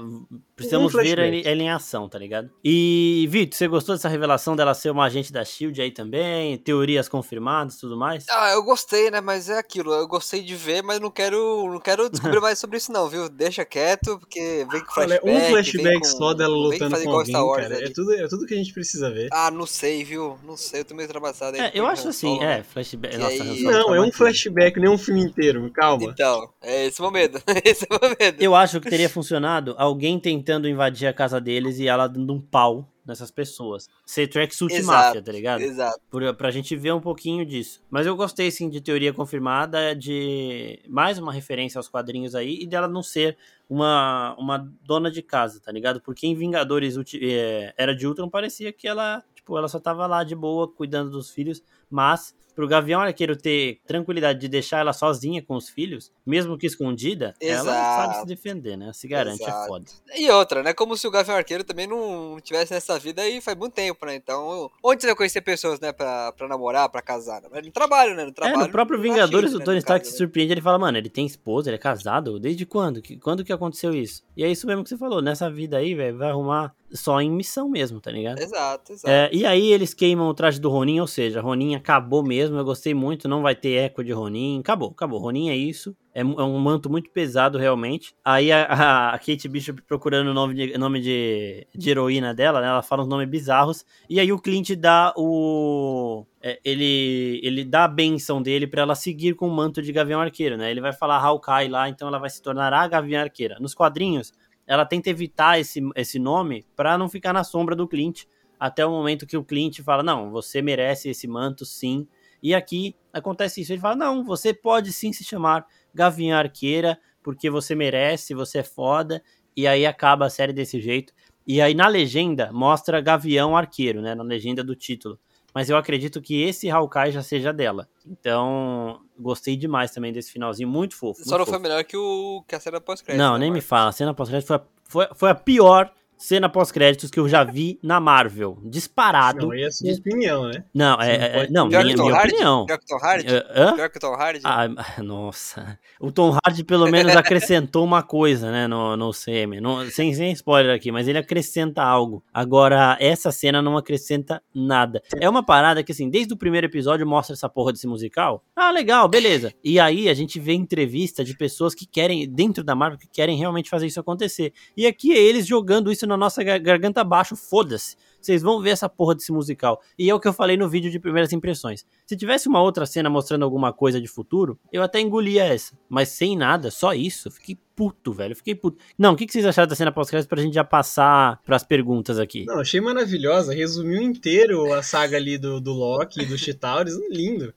precisamos Um ver ele em ação, tá ligado? E, Vitor, você gostou dessa revelação dela ser uma agente da SHIELD aí também? Teorias confirmadas e tudo mais? Ah, eu gostei, né? Mas é aquilo, eu gostei de ver, mas não quero, não quero descobrir mais sobre isso não, viu? Deixa quieto, porque vem com Olha, flashback. um flashback com- só dela lutando com alguém, cara. É tudo, é tudo que a gente precisa ver. Ah, não sei, viu? Não sei, eu tô meio traumatizado aí. É, eu acho assim, Solo, é, flashback. Nossa, aí- Não, é um flashback, nem um filme inteiro. Calma. Então, é esse é o meu medo. esse é o meu medo. Eu acho que teria funcionado alguém tentando invadir a casa deles e ela dando um pau nessas pessoas. Ser tracksuit Exato, máfia, tá ligado? Exato. Por, pra gente ver um pouquinho disso. Mas eu gostei, sim, de teoria confirmada, de mais uma referência aos quadrinhos aí, e dela não ser uma, uma dona de casa, tá ligado? Porque em Vingadores eh, Era de Ultron parecia que ela, tipo, ela só tava lá de boa, cuidando dos filhos, mas pro Gavião Arqueiro ter tranquilidade de deixar ela sozinha com os filhos, mesmo que escondida, ela sabe se Exato. defender, né? Se garante, é Exato. foda. E outra, né? Como se o Gavião Arqueiro também não tivesse nessa vida aí faz muito tempo, né? Então, onde você vai conhecer pessoas, né? Pra, pra namorar, pra casar? Né? No trabalho, né? No É, trabalho. no próprio Vingadores, o né, Tony Stark se né? surpreende, ele fala, mano, ele tem esposa, ele é casado? Desde quando? Que- Quando que aconteceu isso? E é isso mesmo que você falou, nessa vida aí, velho, vai arrumar só em missão mesmo, tá ligado? Exato, exato. É, e aí eles queimam o traje do Ronin, ou seja, Ronin acabou mesmo, eu gostei muito, não vai ter eco de Ronin, acabou, acabou, Ronin é isso, é, é um manto muito pesado realmente. Aí a, a- Kate Bishop procurando o nome, de, nome de, de heroína dela, né, ela fala uns nomes bizarros, e aí o Clint dá o... é, ele, ele dá a benção dele pra ela seguir com o manto de Gavião Arqueiro, né, ele vai falar Hawkeye lá, então ela vai se tornar a Gavião Arqueira. Nos quadrinhos, ela tenta evitar esse, esse nome pra não ficar na sombra do Clint, até o momento que o Clint fala: Não, você merece esse manto sim. E aqui acontece isso. Ele fala: Não, você pode sim se chamar Gavião Arqueira, porque você merece, você é foda. E aí acaba a série desse jeito. E aí na legenda mostra Gavião Arqueiro, né? Na legenda do título. Mas eu acredito que esse Hawkeye já seja dela. Então, gostei demais também desse finalzinho, muito fofo. Só muito não fofo. foi melhor que, o, que a cena pós-crédito. Não, né, nem me Marcos? fala. A cena pós-crédito foi, a- foi, foi a pior cena pós-créditos que eu já vi na Marvel. Disparado. Não, e a sua opinião, né? Não, é, não é- pode- não, minha, minha opinião. Pior que o Tom Hardy? É, hã? Pior que o Tom Hardy? Ah, nossa. O Tom Hardy pelo menos acrescentou uma coisa, né, no, no CM. Não- sem, sem spoiler aqui, mas ele acrescenta algo. Agora, essa cena não acrescenta nada. É uma parada que, assim, desde o primeiro episódio mostra essa porra desse musical. Ah, legal, beleza. E aí a gente vê entrevista de pessoas que querem, dentro da Marvel, que querem realmente fazer isso acontecer. E aqui é eles jogando isso na nossa gar- garganta abaixo, foda-se. Vocês vão ver essa porra desse musical. E é o que eu falei no vídeo de primeiras impressões. Se tivesse uma outra cena mostrando alguma coisa de futuro, eu até engolia essa. Mas sem nada, só isso. Fiquei puto, velho. Fiquei puto. Não, o que, que vocês acharam da cena pós-crédito pra gente já passar pras perguntas aqui? Não, achei maravilhosa. Resumiu inteiro a saga ali do, do Loki e do Chitauris. Lindo.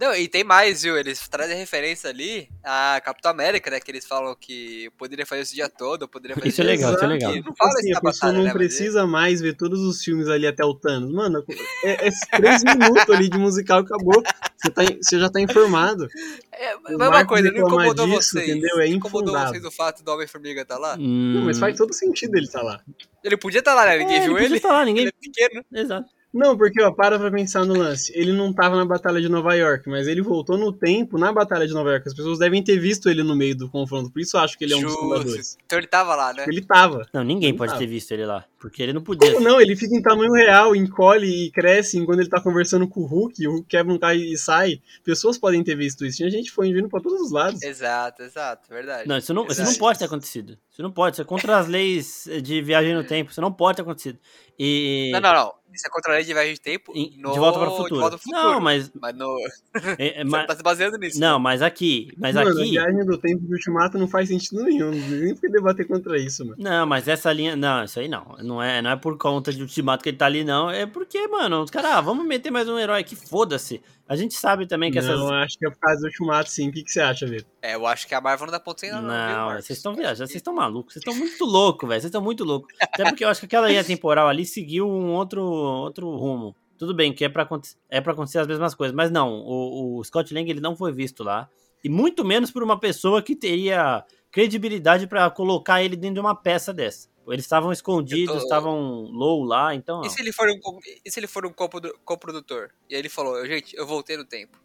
Não, e tem mais, viu? Eles trazem referência ali a Capitão América, né? Que eles falam que eu poderia fazer isso o dia todo, eu poderia fazer Isso é legal, isso é legal. Não fala assim, isso a pessoa batalha, não né? mas precisa mais ver todos os filmes ali até o Thanos. Mano, é, é três minutos ali de musical acabou. Você, tá, você já tá informado. É, mas uma coisa, não incomodou disso, vocês. entendeu? É Não incomodou infundado. vocês o fato do Homem-Formiga estar lá? Não, mas Hum, faz todo sentido ele estar lá. Ele podia estar lá, né? Ninguém é, viu ele ele. podia falar, ninguém... Ele é pequeno. Exato. Não, porque, ó, para pra pensar no lance. Ele não tava na Batalha de Nova York, mas ele voltou no tempo na Batalha de Nova York. As pessoas devem ter visto ele no meio do confronto, por isso eu acho que ele é um dos Justo. fundadores. Então ele tava lá, né? Ele tava. Não, ninguém Não pode tava. ter visto ele lá. Porque ele não podia. Como não? Ele fica em tamanho real, encolhe e cresce enquanto ele tá conversando com o Hulk, o Hulk quebra um carro e sai. Pessoas podem ter visto isso. Tinha gente foi vindo pra todos os lados. Exato, exato, verdade. Não, isso não, isso não pode ter acontecido. Isso não pode. Isso é contra as leis de viagem no tempo. Isso não pode ter acontecido. E. Não, não, não. Isso é contra a lei de viagem de tempo em- no... De volta para o De futuro. volta pro futuro. Não, mas. Mas no... é- é- Você mas- tá se baseando nisso. não, né? mas aqui. Mas mano, a aqui. viagem do tempo do Ultimato não faz sentido nenhum. Não tem nem porque debater contra isso, mano. Não, mas essa linha. Não, isso aí não. Não é, não é por conta de ultimato que ele tá ali, não. É porque, mano, os caras, ah, vamos meter mais um herói aqui, foda-se. A gente sabe também que essas. Não, acho que é por causa do Ultimato, sim. O que, que você acha, Vitor? É, eu acho que a Marvel não dá ponto sem nó, não, viu, Não, vocês estão viajando, vocês estão malucos, vocês estão muito loucos, velho. Vocês estão muito loucos. Até porque eu acho que aquela linha temporal ali seguiu um outro, outro rumo. Tudo bem que é pra, aconte- é pra acontecer as mesmas coisas, mas não, o, o Scott Lang ele não foi visto lá. E muito menos por uma pessoa que teria credibilidade pra colocar ele dentro de uma peça dessa. Eles estavam escondidos, Eu tô- estavam low lá, então. E se ele for um, e se ele for um coprodu- coprodutor? E aí ele falou, gente, eu voltei no tempo.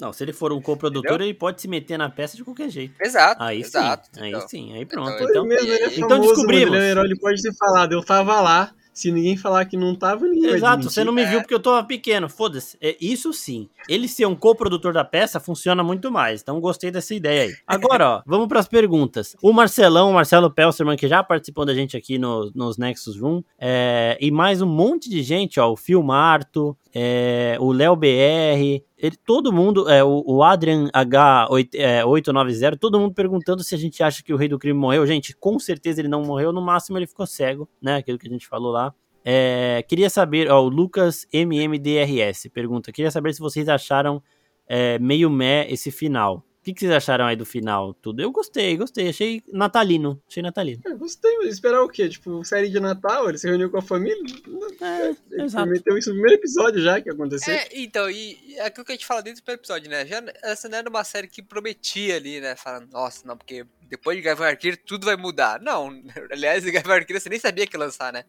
Não, se ele for um coprodutor, ele pode se meter na peça de qualquer jeito. Exato. Aí exato, sim, aí sim, aí pronto. Então, então, mesmo, ele é famoso, então descobrimos. Ele, é herói, ele pode ter falado, eu tava lá, se ninguém falar que não tava, ninguém Exato, você não me viu porque eu tô pequeno, foda-se. É, isso sim. Ele ser um coprodutor da peça funciona muito mais. Então gostei dessa ideia aí. Agora, ó, vamos para as perguntas. O Marcelão, o Marcelo Pelserman, que já participou da gente aqui no, nos Nexus Room, é, e mais um monte de gente, ó, o Phil Marto, é, o Léo BR, ele, todo mundo, é, o, o Adrian H890, é, todo mundo perguntando se a gente acha que o Rei do Crime morreu. Gente, com certeza ele não morreu, no máximo ele ficou cego, né? Aquilo que a gente falou lá. É, queria saber, ó, o Lucas MMDRS pergunta: queria saber se vocês acharam é, meio meh esse final que, que vocês acharam aí do final? Tudo? Eu gostei, gostei. Achei natalino. Achei natalino. Eu gostei, mas esperar o quê? Tipo, série de Natal, ele se reuniu com a família? É, ele exato. prometeu isso no primeiro episódio já que aconteceu. É, então, e, e aquilo que a gente fala dentro do primeiro episódio, né? Já, essa não era uma série que prometia ali, né? Falando, nossa, não, porque depois de Gavião Arqueiro tudo vai mudar. Não, aliás, Gavião Arqueiro você nem sabia que lançar, né?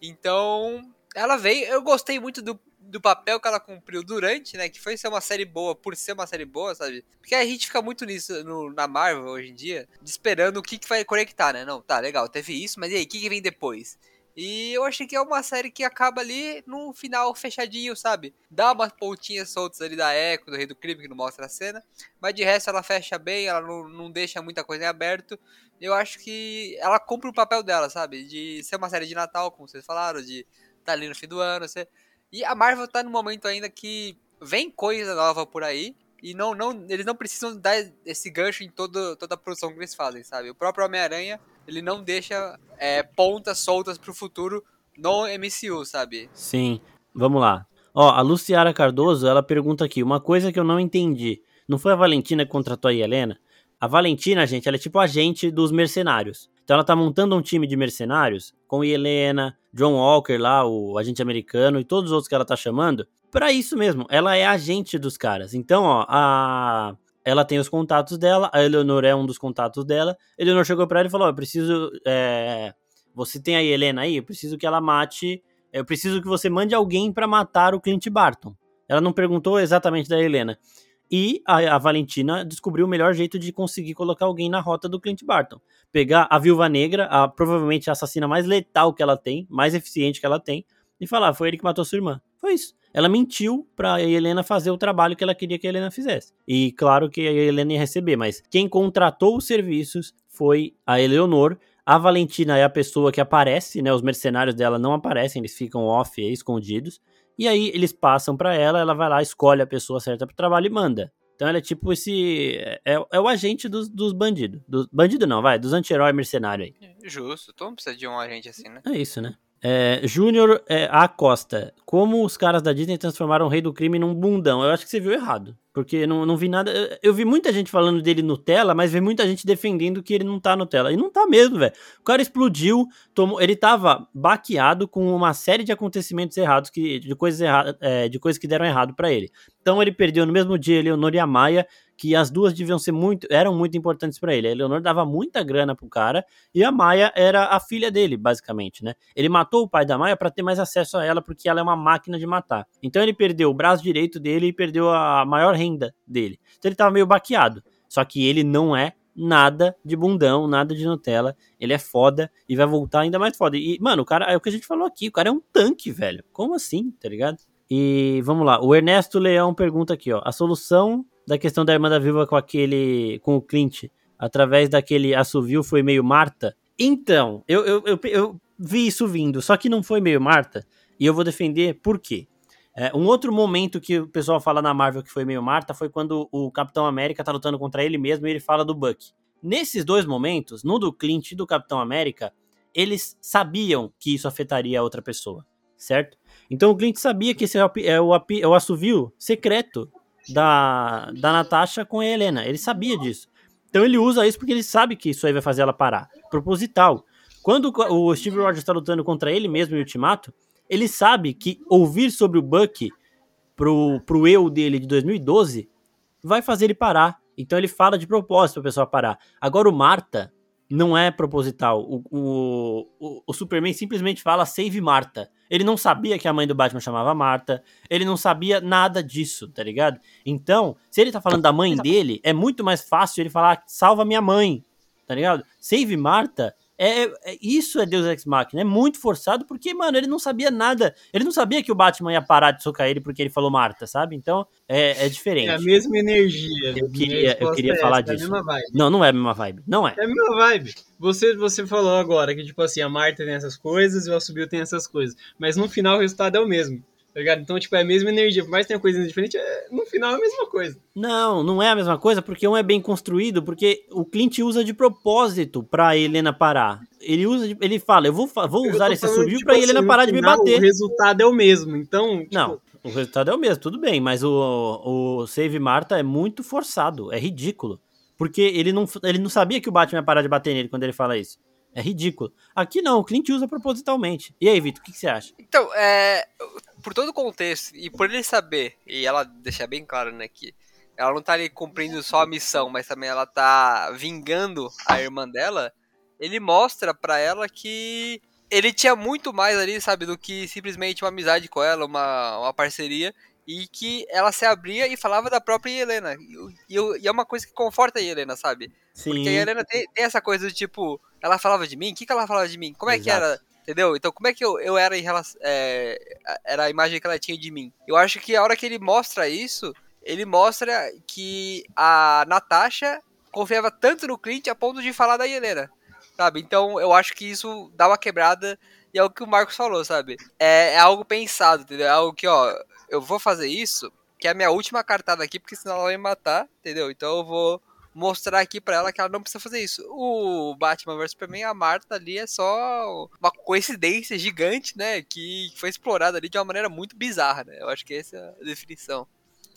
Então, ela veio, eu gostei muito do do papel que ela cumpriu durante, né? Que foi ser uma série boa por ser uma série boa, sabe? Porque a gente fica muito nisso no, na Marvel hoje em dia, esperando o que, que vai conectar, né? Não, tá, legal, teve isso, mas e aí, o que, que vem depois? E eu achei que é uma série que acaba ali no final fechadinho, sabe? Dá umas pontinhas soltas ali da Echo, do Rei do Crime, que não mostra a cena. Mas de resto ela fecha bem, ela não, não deixa muita coisa em aberto. Eu acho que ela cumpre o papel dela, sabe? De ser uma série de Natal, como vocês falaram, de estar tá ali no fim do ano, você e a Marvel tá no momento ainda que vem coisa nova por aí. E não, não, eles não precisam dar esse gancho em todo, toda a produção que eles fazem, sabe? O próprio Homem-Aranha, ele não deixa é, pontas soltas pro futuro no MCU, sabe? Sim. Vamos lá. Ó, a Luciara Cardoso, ela pergunta aqui, uma coisa que eu não entendi. Não foi a Valentina que contratou a Helena? A Valentina, gente, ela é tipo agente dos mercenários. Então ela tá montando um time de mercenários com Helena, John Walker lá, o agente americano e todos os outros que ela tá chamando. Para isso mesmo, ela é agente dos caras. Então, ó, a ela tem os contatos dela, a Eleanor é um dos contatos dela. A Eleanor chegou para ela e falou: "Eu preciso é... você tem a Helena aí, eu preciso que ela mate, eu preciso que você mande alguém para matar o Clint Barton". Ela não perguntou exatamente da Helena. E a, a, Valentina descobriu o melhor jeito de conseguir colocar alguém na rota do Clint Barton. Pegar a Viúva Negra, a, provavelmente a assassina mais letal que ela tem, mais eficiente que ela tem, e falar: foi ele que matou sua irmã. Foi isso. Ela mentiu pra Helena fazer o trabalho que ela queria que a Helena fizesse. E claro que a Helena ia receber, mas quem contratou os serviços foi a Eleonor. A Valentina é a pessoa que aparece, né? Os mercenários dela não aparecem, eles ficam off, escondidos. E aí eles passam para ela, ela vai lá, escolhe a pessoa certa pro trabalho e manda. Então ela é tipo esse. É, é o agente dos, dos bandidos. Do, bandido não, vai, dos anti-herói mercenário aí. Justo, todo mundo precisa de um agente assim, né? É isso, né? É, Júnior é, Acosta, como os caras da Disney transformaram o Rei do Crime num bundão? Eu acho que você viu errado. Porque não, não vi nada. Eu vi muita gente falando dele Nutella, mas vi muita gente defendendo que ele não tá Nutella. E não tá mesmo, velho. O cara explodiu, tomou, ele tava baqueado com uma série de acontecimentos errados, que, de, coisas erradas, é, de coisas que deram errado para ele. Então ele perdeu no mesmo dia Leonor e a Maia, que as duas deviam ser muito, eram muito importantes para ele. A Eleonor dava muita grana pro cara e a Maia era a filha dele, basicamente, né? Ele matou o pai da Maia para ter mais acesso a ela porque ela é uma máquina de matar. Então ele perdeu o braço direito dele e perdeu a maior renda dele. Então ele tava meio baqueado. Só que ele não é nada de bundão, nada de Nutella. Ele é foda e vai voltar ainda mais foda. E, mano, o cara, é o que a gente falou aqui, o cara é um tanque, velho. Como assim, tá ligado? E vamos lá, o Ernesto Leão pergunta aqui, ó. A solução da questão da irmã da viúva com aquele. com o Clint, através daquele assovio, foi meio Marta? Então, eu, eu, eu, eu vi isso vindo, só que não foi meio Marta, e eu vou defender por quê. É, um outro momento que o pessoal fala na Marvel que foi meio Marta foi quando o Capitão América tá lutando contra ele mesmo e ele fala do Buck. Nesses dois momentos, no do Clint e do Capitão América, eles sabiam que isso afetaria a outra pessoa, certo? Então o Clint sabia que esse é o, é o, é o assovio secreto da, da Natasha com a Helena. Ele sabia disso. Então ele usa isso porque ele sabe que isso aí vai fazer ela parar. Proposital. Quando o Steve Rogers está lutando contra ele mesmo em Ultimato, ele sabe que ouvir sobre o Buck pro, pro eu dele de 2012 vai fazer ele parar. Então ele fala de propósito pra pessoa parar. Agora o Marta, Não é proposital. O, o, o, o, Superman simplesmente fala save Marta. Ele não sabia que a mãe do Batman chamava Marta. Ele não sabia nada disso, tá ligado? Então, se ele tá falando da mãe dele, é muito mais fácil ele falar salva minha mãe, tá ligado? Save Marta é, é, isso é Deus Ex Machina, é muito forçado porque, mano, ele não sabia nada. Ele não sabia que o Batman ia parar de socar ele porque ele falou Marta, sabe? Então, é, é diferente. É a mesma energia. Eu queria, eu queria é falar essa, disso. É a mesma vibe. Não, não é a mesma vibe. Não é. É a mesma vibe. Você, você falou agora que, tipo assim, a Marta tem essas coisas e o Assobio tem essas coisas. Mas no final o resultado é o mesmo. Tá ligado? Então, tipo, é a mesma energia. Por mais que tenha coisas diferentes, é, no final é a mesma coisa. Não, não é a mesma coisa, porque um é bem construído, porque o Clint usa de propósito pra Helena parar. Ele usa, de, ele fala, eu vou, vou usar esse subiu tipo, pra assim, Helena parar de me bater. O resultado é o mesmo, então. Tipo... Não, o resultado é o mesmo, tudo bem, mas o, o Save Marta é muito forçado, é ridículo. Porque ele não, ele não sabia que o Batman ia parar de bater nele quando ele fala isso. É ridículo. Aqui não, o Clint usa propositalmente. E aí, Vitor, o que, que, você acha? Então, é, por todo o contexto, e por ele saber, e ela deixar bem claro, né, que ela não tá ali cumprindo só a missão, mas também ela tá vingando a irmã dela, ele mostra para ela que ele tinha muito mais ali, sabe, do que simplesmente uma amizade com ela, uma, uma parceria, e que ela se abria e falava da própria Helena. E, e, e é uma coisa que conforta a Helena, sabe? Sim. Porque a Helena tem, tem, essa coisa do tipo, ela falava de mim? O que, que ela falava de mim? Como é Exato. que era? Entendeu? Então, como é que eu, eu era em relação. É, era a imagem que ela tinha de mim. Eu acho que a hora que ele mostra isso, ele mostra que a Natasha confiava tanto no Clint a ponto de falar da Helena. Sabe? Então, eu acho que isso dá uma quebrada. E é o que o Marcos falou, sabe? É, é algo pensado, entendeu? É algo que, ó, eu vou fazer isso, que é a minha última cartada aqui, porque senão ela vai me matar, entendeu? Então eu vou mostrar aqui para ela que ela não precisa fazer isso. O Batman vs Superman, a Marta ali é só uma coincidência gigante, né? Que foi explorada ali de uma maneira muito bizarra, né? Eu acho que essa é a definição.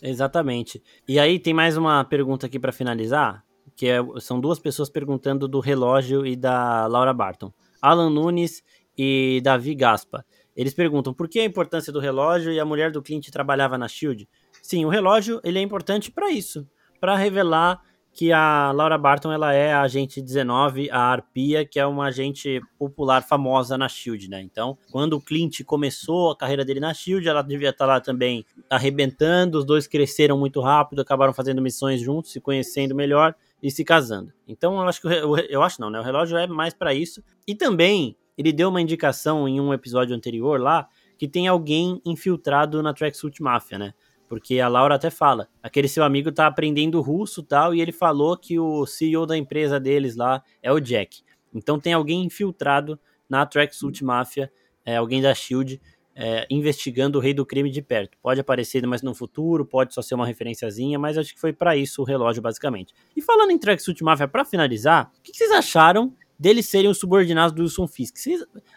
Exatamente. E aí tem mais uma pergunta aqui para finalizar, que é, são duas pessoas perguntando do relógio e da Laura Barton. Alan Nunes e Davi Gaspa. Eles perguntam por que a importância do relógio e a mulher do Clint trabalhava na Shield. Sim, o relógio ele é importante para isso, para revelar que a Laura Barton ela é a agente 19, a Arpia, que é uma agente popular famosa na Shield, né? Então, quando o Clint começou a carreira dele na Shield, ela devia estar tá lá também arrebentando. Os dois cresceram muito rápido, acabaram fazendo missões juntos, se conhecendo melhor e se casando. Então, eu acho que o, eu acho não, né? O relógio é mais para isso. E também ele deu uma indicação em um episódio anterior lá que tem alguém infiltrado na Tracksuit Mafia, né? Porque a Laura até fala, aquele seu amigo tá aprendendo russo tal, e ele falou que o CEO da empresa deles lá é o Jack. Então tem alguém infiltrado na Tracksuit Mafia, é, alguém da SHIELD, é, investigando o rei do crime de perto. Pode aparecer mais no futuro, pode só ser uma referenciazinha, mas acho que foi para isso o relógio, basicamente. E falando em Tracksuit Mafia, para finalizar, o que, que vocês acharam deles serem os subordinados do Wilson Fisk.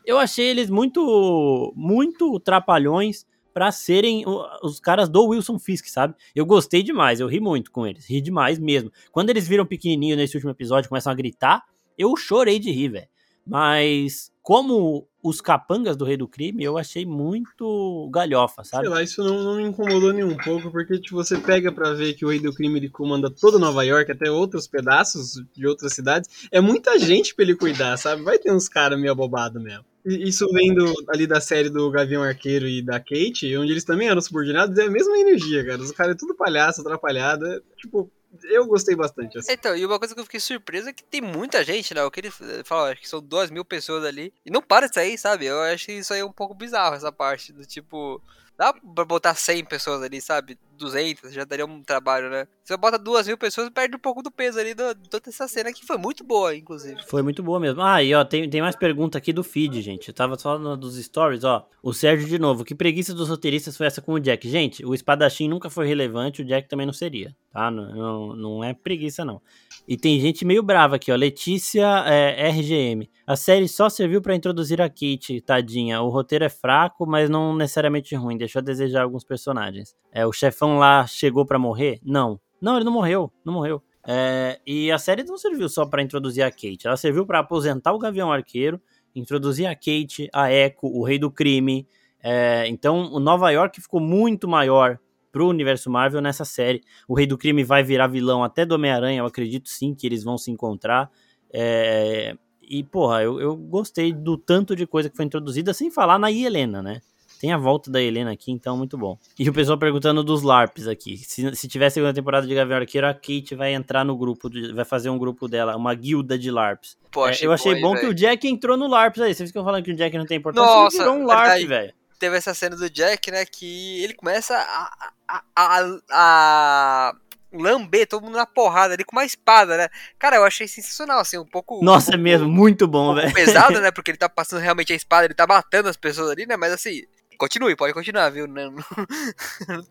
Eu achei eles muito, muito trapalhões para serem os caras do Wilson Fisk, sabe? Eu gostei demais, eu ri muito com eles, ri demais mesmo. Quando eles viram pequenininho nesse último episódio, começam a gritar, eu chorei de rir, velho. Mas como os capangas do Rei do Crime, eu achei muito galhofa, sabe? Sei lá, isso não, não me incomodou nem um pouco, porque tipo, você pega para ver que o Rei do Crime ele comanda toda Nova York, até outros pedaços de outras cidades. É muita gente pra ele cuidar, sabe? Vai ter uns caras meio abobados mesmo. Isso vem do, ali da série do Gavião Arqueiro e da Kate, onde eles também eram subordinados, é a mesma energia, cara. Os caras é tudo palhaço, atrapalhado. É, tipo, eu gostei bastante. Assim. Então, e uma coisa que eu fiquei surpreso é que tem muita gente, né? O que ele fala, acho que são duas mil pessoas ali. E não para de sair, sabe? Eu acho que isso aí é um pouco bizarro, essa parte do tipo. Dá pra botar 100 pessoas ali, sabe? 200, já daria um trabalho, né? Você bota duas mil pessoas, perde um pouco do peso ali de toda essa cena, que foi muito boa, inclusive. Foi muito boa mesmo. Ah, e ó, tem, tem mais pergunta aqui do feed, gente. Eu tava falando dos stories, ó. O Sérgio de novo. Que preguiça dos roteiristas foi essa com o Jack? Gente, o espadachim nunca foi relevante, o Jack também não seria, tá? Não, não, não é preguiça, não. E tem gente meio brava aqui, ó. Letícia é, RGM. A série só serviu para introduzir a Kate, tadinha. O roteiro é fraco, mas não necessariamente ruim. Deixou a desejar alguns personagens. É, o chefão lá chegou para morrer? Não. Não, ele não morreu. Não morreu. É, e a série não serviu só para introduzir a Kate. Ela serviu para aposentar o Gavião Arqueiro, introduzir a Kate, a Echo, o Rei do Crime. É, então, o Nova York ficou muito maior pro universo Marvel nessa série. O Rei do Crime vai virar vilão até do Homem-Aranha, eu acredito sim que eles vão se encontrar. É, e, porra, eu, eu gostei do tanto de coisa que foi introduzida, sem falar na Helena, né? Tem a volta da Helena aqui, então muito bom. E o pessoal perguntando dos LARPs aqui. Se, se tiver segunda temporada de Gavião Arqueiro, a Kate vai entrar no grupo, de, vai fazer um grupo dela, uma guilda de LARPs. Pô, é, eu achei bom, bom que o Jack entrou no LARPs aí. Vocês ficam falando que o Jack não tem importância, Nossa, ele virou um LARP, velho. Teve essa cena do Jack, né, que ele começa a, a, a, a lamber todo mundo na porrada ali com uma espada, né? Cara, eu achei sensacional, assim, um pouco. Nossa, um pouco, mesmo, muito bom, um velho. pesado, né? Porque ele tá passando realmente a espada, ele tá matando as pessoas ali, né? Mas assim, Continue, pode continuar, viu? Não,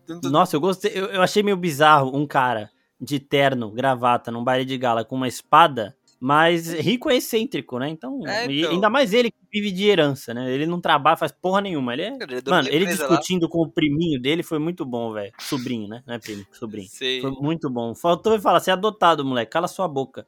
não... Nossa, eu gostei. Eu, eu, achei meio bizarro um cara de terno, gravata, num baile de gala com uma espada, mas rico é excêntrico, né? Então, é, então... ainda mais ele que vive de herança, né? Ele não trabalha, faz porra nenhuma. Ele é. Ele é Mano, ele discutindo lá. com o priminho dele foi muito bom, velho. Sobrinho, né? Não é primo, sobrinho. Sim. Foi muito bom. Faltou falar, você é adotado, moleque. Cala sua boca.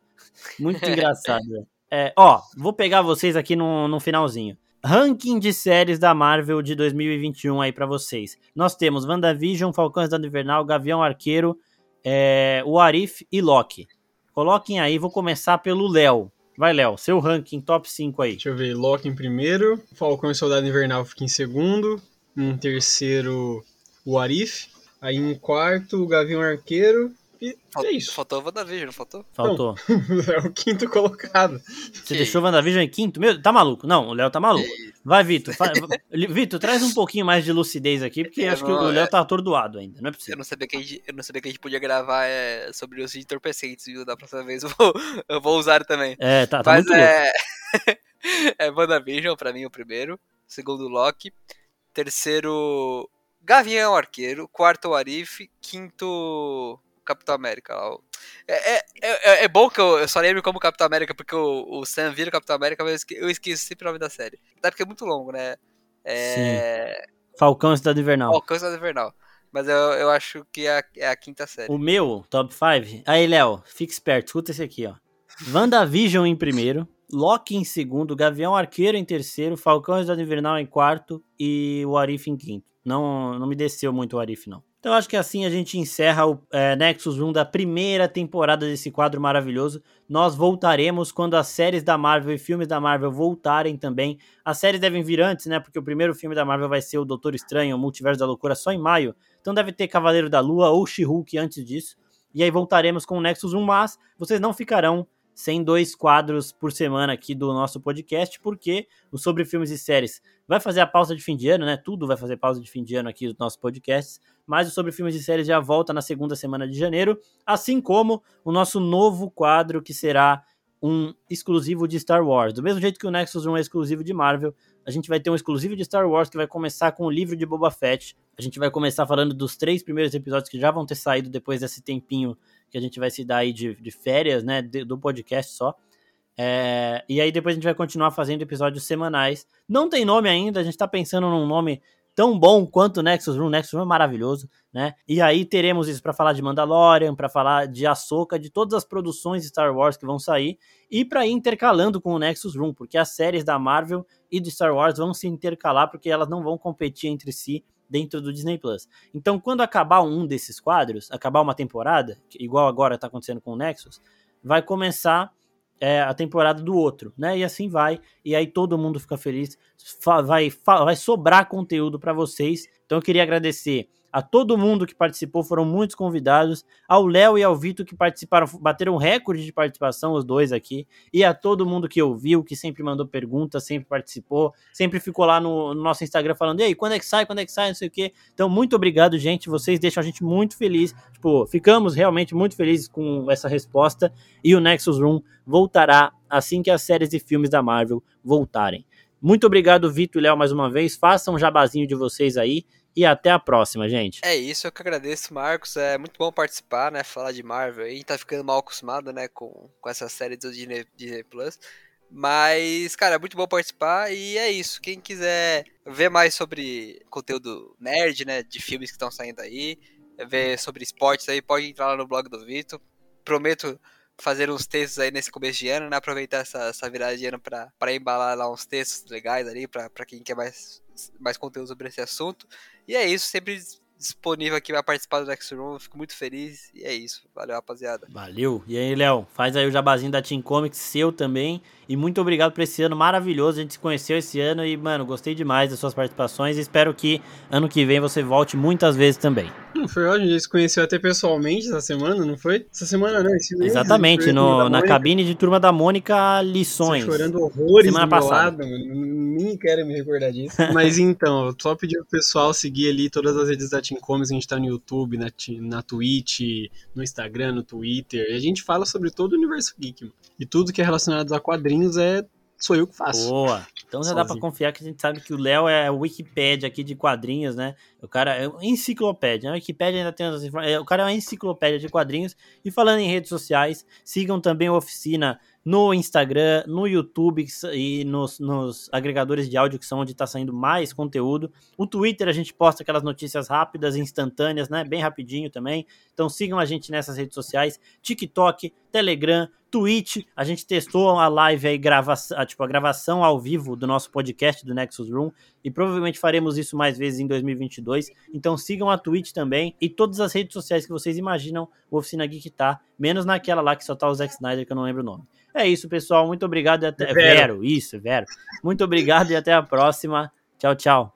Muito engraçado, velho. É, ó, vou pegar vocês aqui no, no finalzinho ranking de séries da Marvel de 2021 aí para vocês. Nós temos WandaVision, Falcões da Invernal, Gavião Arqueiro, é, o Arif e Loki. Coloquem aí, vou começar pelo Léo. Vai, Léo, seu ranking top 5 aí. Deixa eu ver, Loki em primeiro, Falcão e Soldado Invernal fica em segundo, em terceiro o Arif, aí em quarto o Gavião Arqueiro, e Falt, é isso. Faltou o WandaVision, não faltou? Faltou. Não, é o quinto colocado. Você que deixou o WandaVision em quinto? Meu, tá maluco? Não, o Léo tá maluco. Vai, Vitor. Vitor, traz um pouquinho mais de lucidez aqui, porque eu acho não, que o Léo é... tá atordoado ainda, não é possível. Eu não sabia que a gente, eu não sabia que a gente podia gravar é, sobre os entorpecentes, viu? Da próxima vez eu vou, eu vou usar também. É, tá, tá Mas muito é... é WandaVision, pra mim, o primeiro. Segundo, Loki. Terceiro, Gavião Arqueiro. Quarto, Arif. Quinto, Capitão América. É, é, é, é, bom que eu, eu, só lembro como Capitão América, porque o, o Sam vira Capitão América, mas eu esqueço sempre o nome da série. Até porque é muito longo, né? É... Sim. Falcão Cidade Invernal. Falcão Cidade Invernal. Mas eu, eu acho que é a, é a quinta série. O meu, top 5. Aí, Léo, fique esperto, escuta esse aqui, ó. WandaVision em primeiro, Loki em segundo, Gavião Arqueiro em terceiro, Falcão Cidade Invernal em quarto e o Arif em quinto. Não, não me desceu muito o Arif, não. Então acho que assim a gente encerra o é, Nexus 1 da primeira temporada desse quadro maravilhoso. Nós voltaremos quando as séries da Marvel e filmes da Marvel voltarem também. As séries devem vir antes, né? Porque o primeiro filme da Marvel vai ser o Doutor Estranho, o Multiverso da Loucura, só em maio. Então deve ter Cavaleiro da Lua ou She-Hulk antes disso. E aí voltaremos com o Nexus 1, mas vocês não ficarão sem dois quadros por semana aqui do nosso podcast, porque o Sobre Filmes e Séries vai fazer a pausa de fim de ano, né? Tudo vai fazer pausa de fim de ano aqui do nosso podcast, mas o Sobre Filmes e Séries já volta na segunda semana de janeiro, assim como o nosso novo quadro que será um exclusivo de Star Wars. Do mesmo jeito que o Nexus 1 é exclusivo de Marvel, a gente vai ter um exclusivo de Star Wars que vai começar com o livro de Boba Fett. A gente vai começar falando dos três primeiros episódios que já vão ter saído depois desse tempinho que a gente vai se dar aí de, de férias, né, de, do podcast só. É, e aí depois a gente vai continuar fazendo episódios semanais. Não tem nome ainda, a gente tá pensando num nome tão bom quanto Nexus Room. Nexus Room é maravilhoso, né? E aí teremos isso para falar de Mandalorian, para falar de Ahsoka, de todas as produções de Star Wars que vão sair e para ir intercalando com o Nexus Room, porque as séries da Marvel e de Star Wars vão se intercalar porque elas não vão competir entre si dentro do Disney Plus. Então, quando acabar um desses quadros, acabar uma temporada, igual agora está acontecendo com o Nexus, vai começar é, a temporada do outro, né? E assim vai, e aí todo mundo fica feliz, vai, vai sobrar conteúdo para vocês. Então, eu queria agradecer a todo mundo que participou, foram muitos convidados, ao Léo e ao Vitor que participaram, bateram recorde de participação, os dois aqui, e a todo mundo que ouviu, que sempre mandou perguntas, sempre participou, sempre ficou lá no, no nosso Instagram falando, aí, quando é que sai, quando é que sai, não sei o quê. Então, muito obrigado, gente, vocês deixam a gente muito feliz, tipo, ficamos realmente muito felizes com essa resposta, e o Nexus Room voltará assim que as séries e filmes da Marvel voltarem. Muito obrigado, Vitor e Léo, mais uma vez. Façam um jabazinho de vocês aí e até a próxima, gente. É isso, eu que agradeço, Marcos. É muito bom participar, né? Falar de Marvel aí. Tá ficando mal acostumado, né? Com, com essa série do Disney, Disney Plus. Mas, cara, é muito bom participar e é isso. Quem quiser ver mais sobre conteúdo nerd, né? De filmes que estão saindo aí, ver sobre esportes aí, pode entrar lá no blog do Vitor. Prometo fazer uns textos aí nesse começo de ano, né? Aproveitar essa, essa virada de ano para embalar lá uns textos legais ali, para quem quer mais, mais conteúdo sobre esse assunto. E é isso, sempre disponível aqui para participar do Next Room. Fico muito feliz. E é isso. Valeu, rapaziada. Valeu. E aí, Léo, faz aí o jabazinho da Team Comics, seu também. E muito obrigado por esse ano maravilhoso. A gente se conheceu esse ano e, mano, gostei demais das suas participações. Espero que ano que vem você volte muitas vezes também. Não foi ótimo, a gente se conheceu até pessoalmente essa semana, não foi? Essa semana não, esse mês. Exatamente, no, na cabine de Turma da Mônica, lições. Você chorando horrores semana do passada. Lado, nem quero me recordar disso. Mas então, só pedir pro pessoal seguir ali todas as redes da Team Comics, a gente tá no YouTube, na, na Twitch, no Instagram, no Twitter, e a gente fala sobre todo o universo geek, mano. E tudo que é relacionado a quadrinhos é sou eu que faço. Boa. Então já dá pra confiar que a gente sabe que o Léo é o Wikipedia aqui de quadrinhos, né? O cara é uma enciclopédia. A Wikipedia ainda tem as informações. O cara é uma enciclopédia de quadrinhos. E falando em redes sociais, sigam também a oficina no Instagram, no YouTube e nos, nos, agregadores de áudio que são onde está saindo mais conteúdo. O Twitter a gente posta aquelas notícias rápidas, instantâneas, né? Bem rapidinho também. Então sigam a gente nessas redes sociais: TikTok, Telegram, Twitch. A gente testou a live aí, grava, tipo, a gravação ao vivo do nosso podcast do Nexus Room. E provavelmente faremos isso mais vezes em 2022. Então sigam a Twitch também e todas as redes sociais que vocês imaginam o Oficina Geek tá, menos naquela lá que só tá o Zack Snyder, que eu não lembro o nome. É isso, pessoal. Muito obrigado e até. Vero, Vero isso, Vero. Muito obrigado e até a próxima. Tchau, tchau.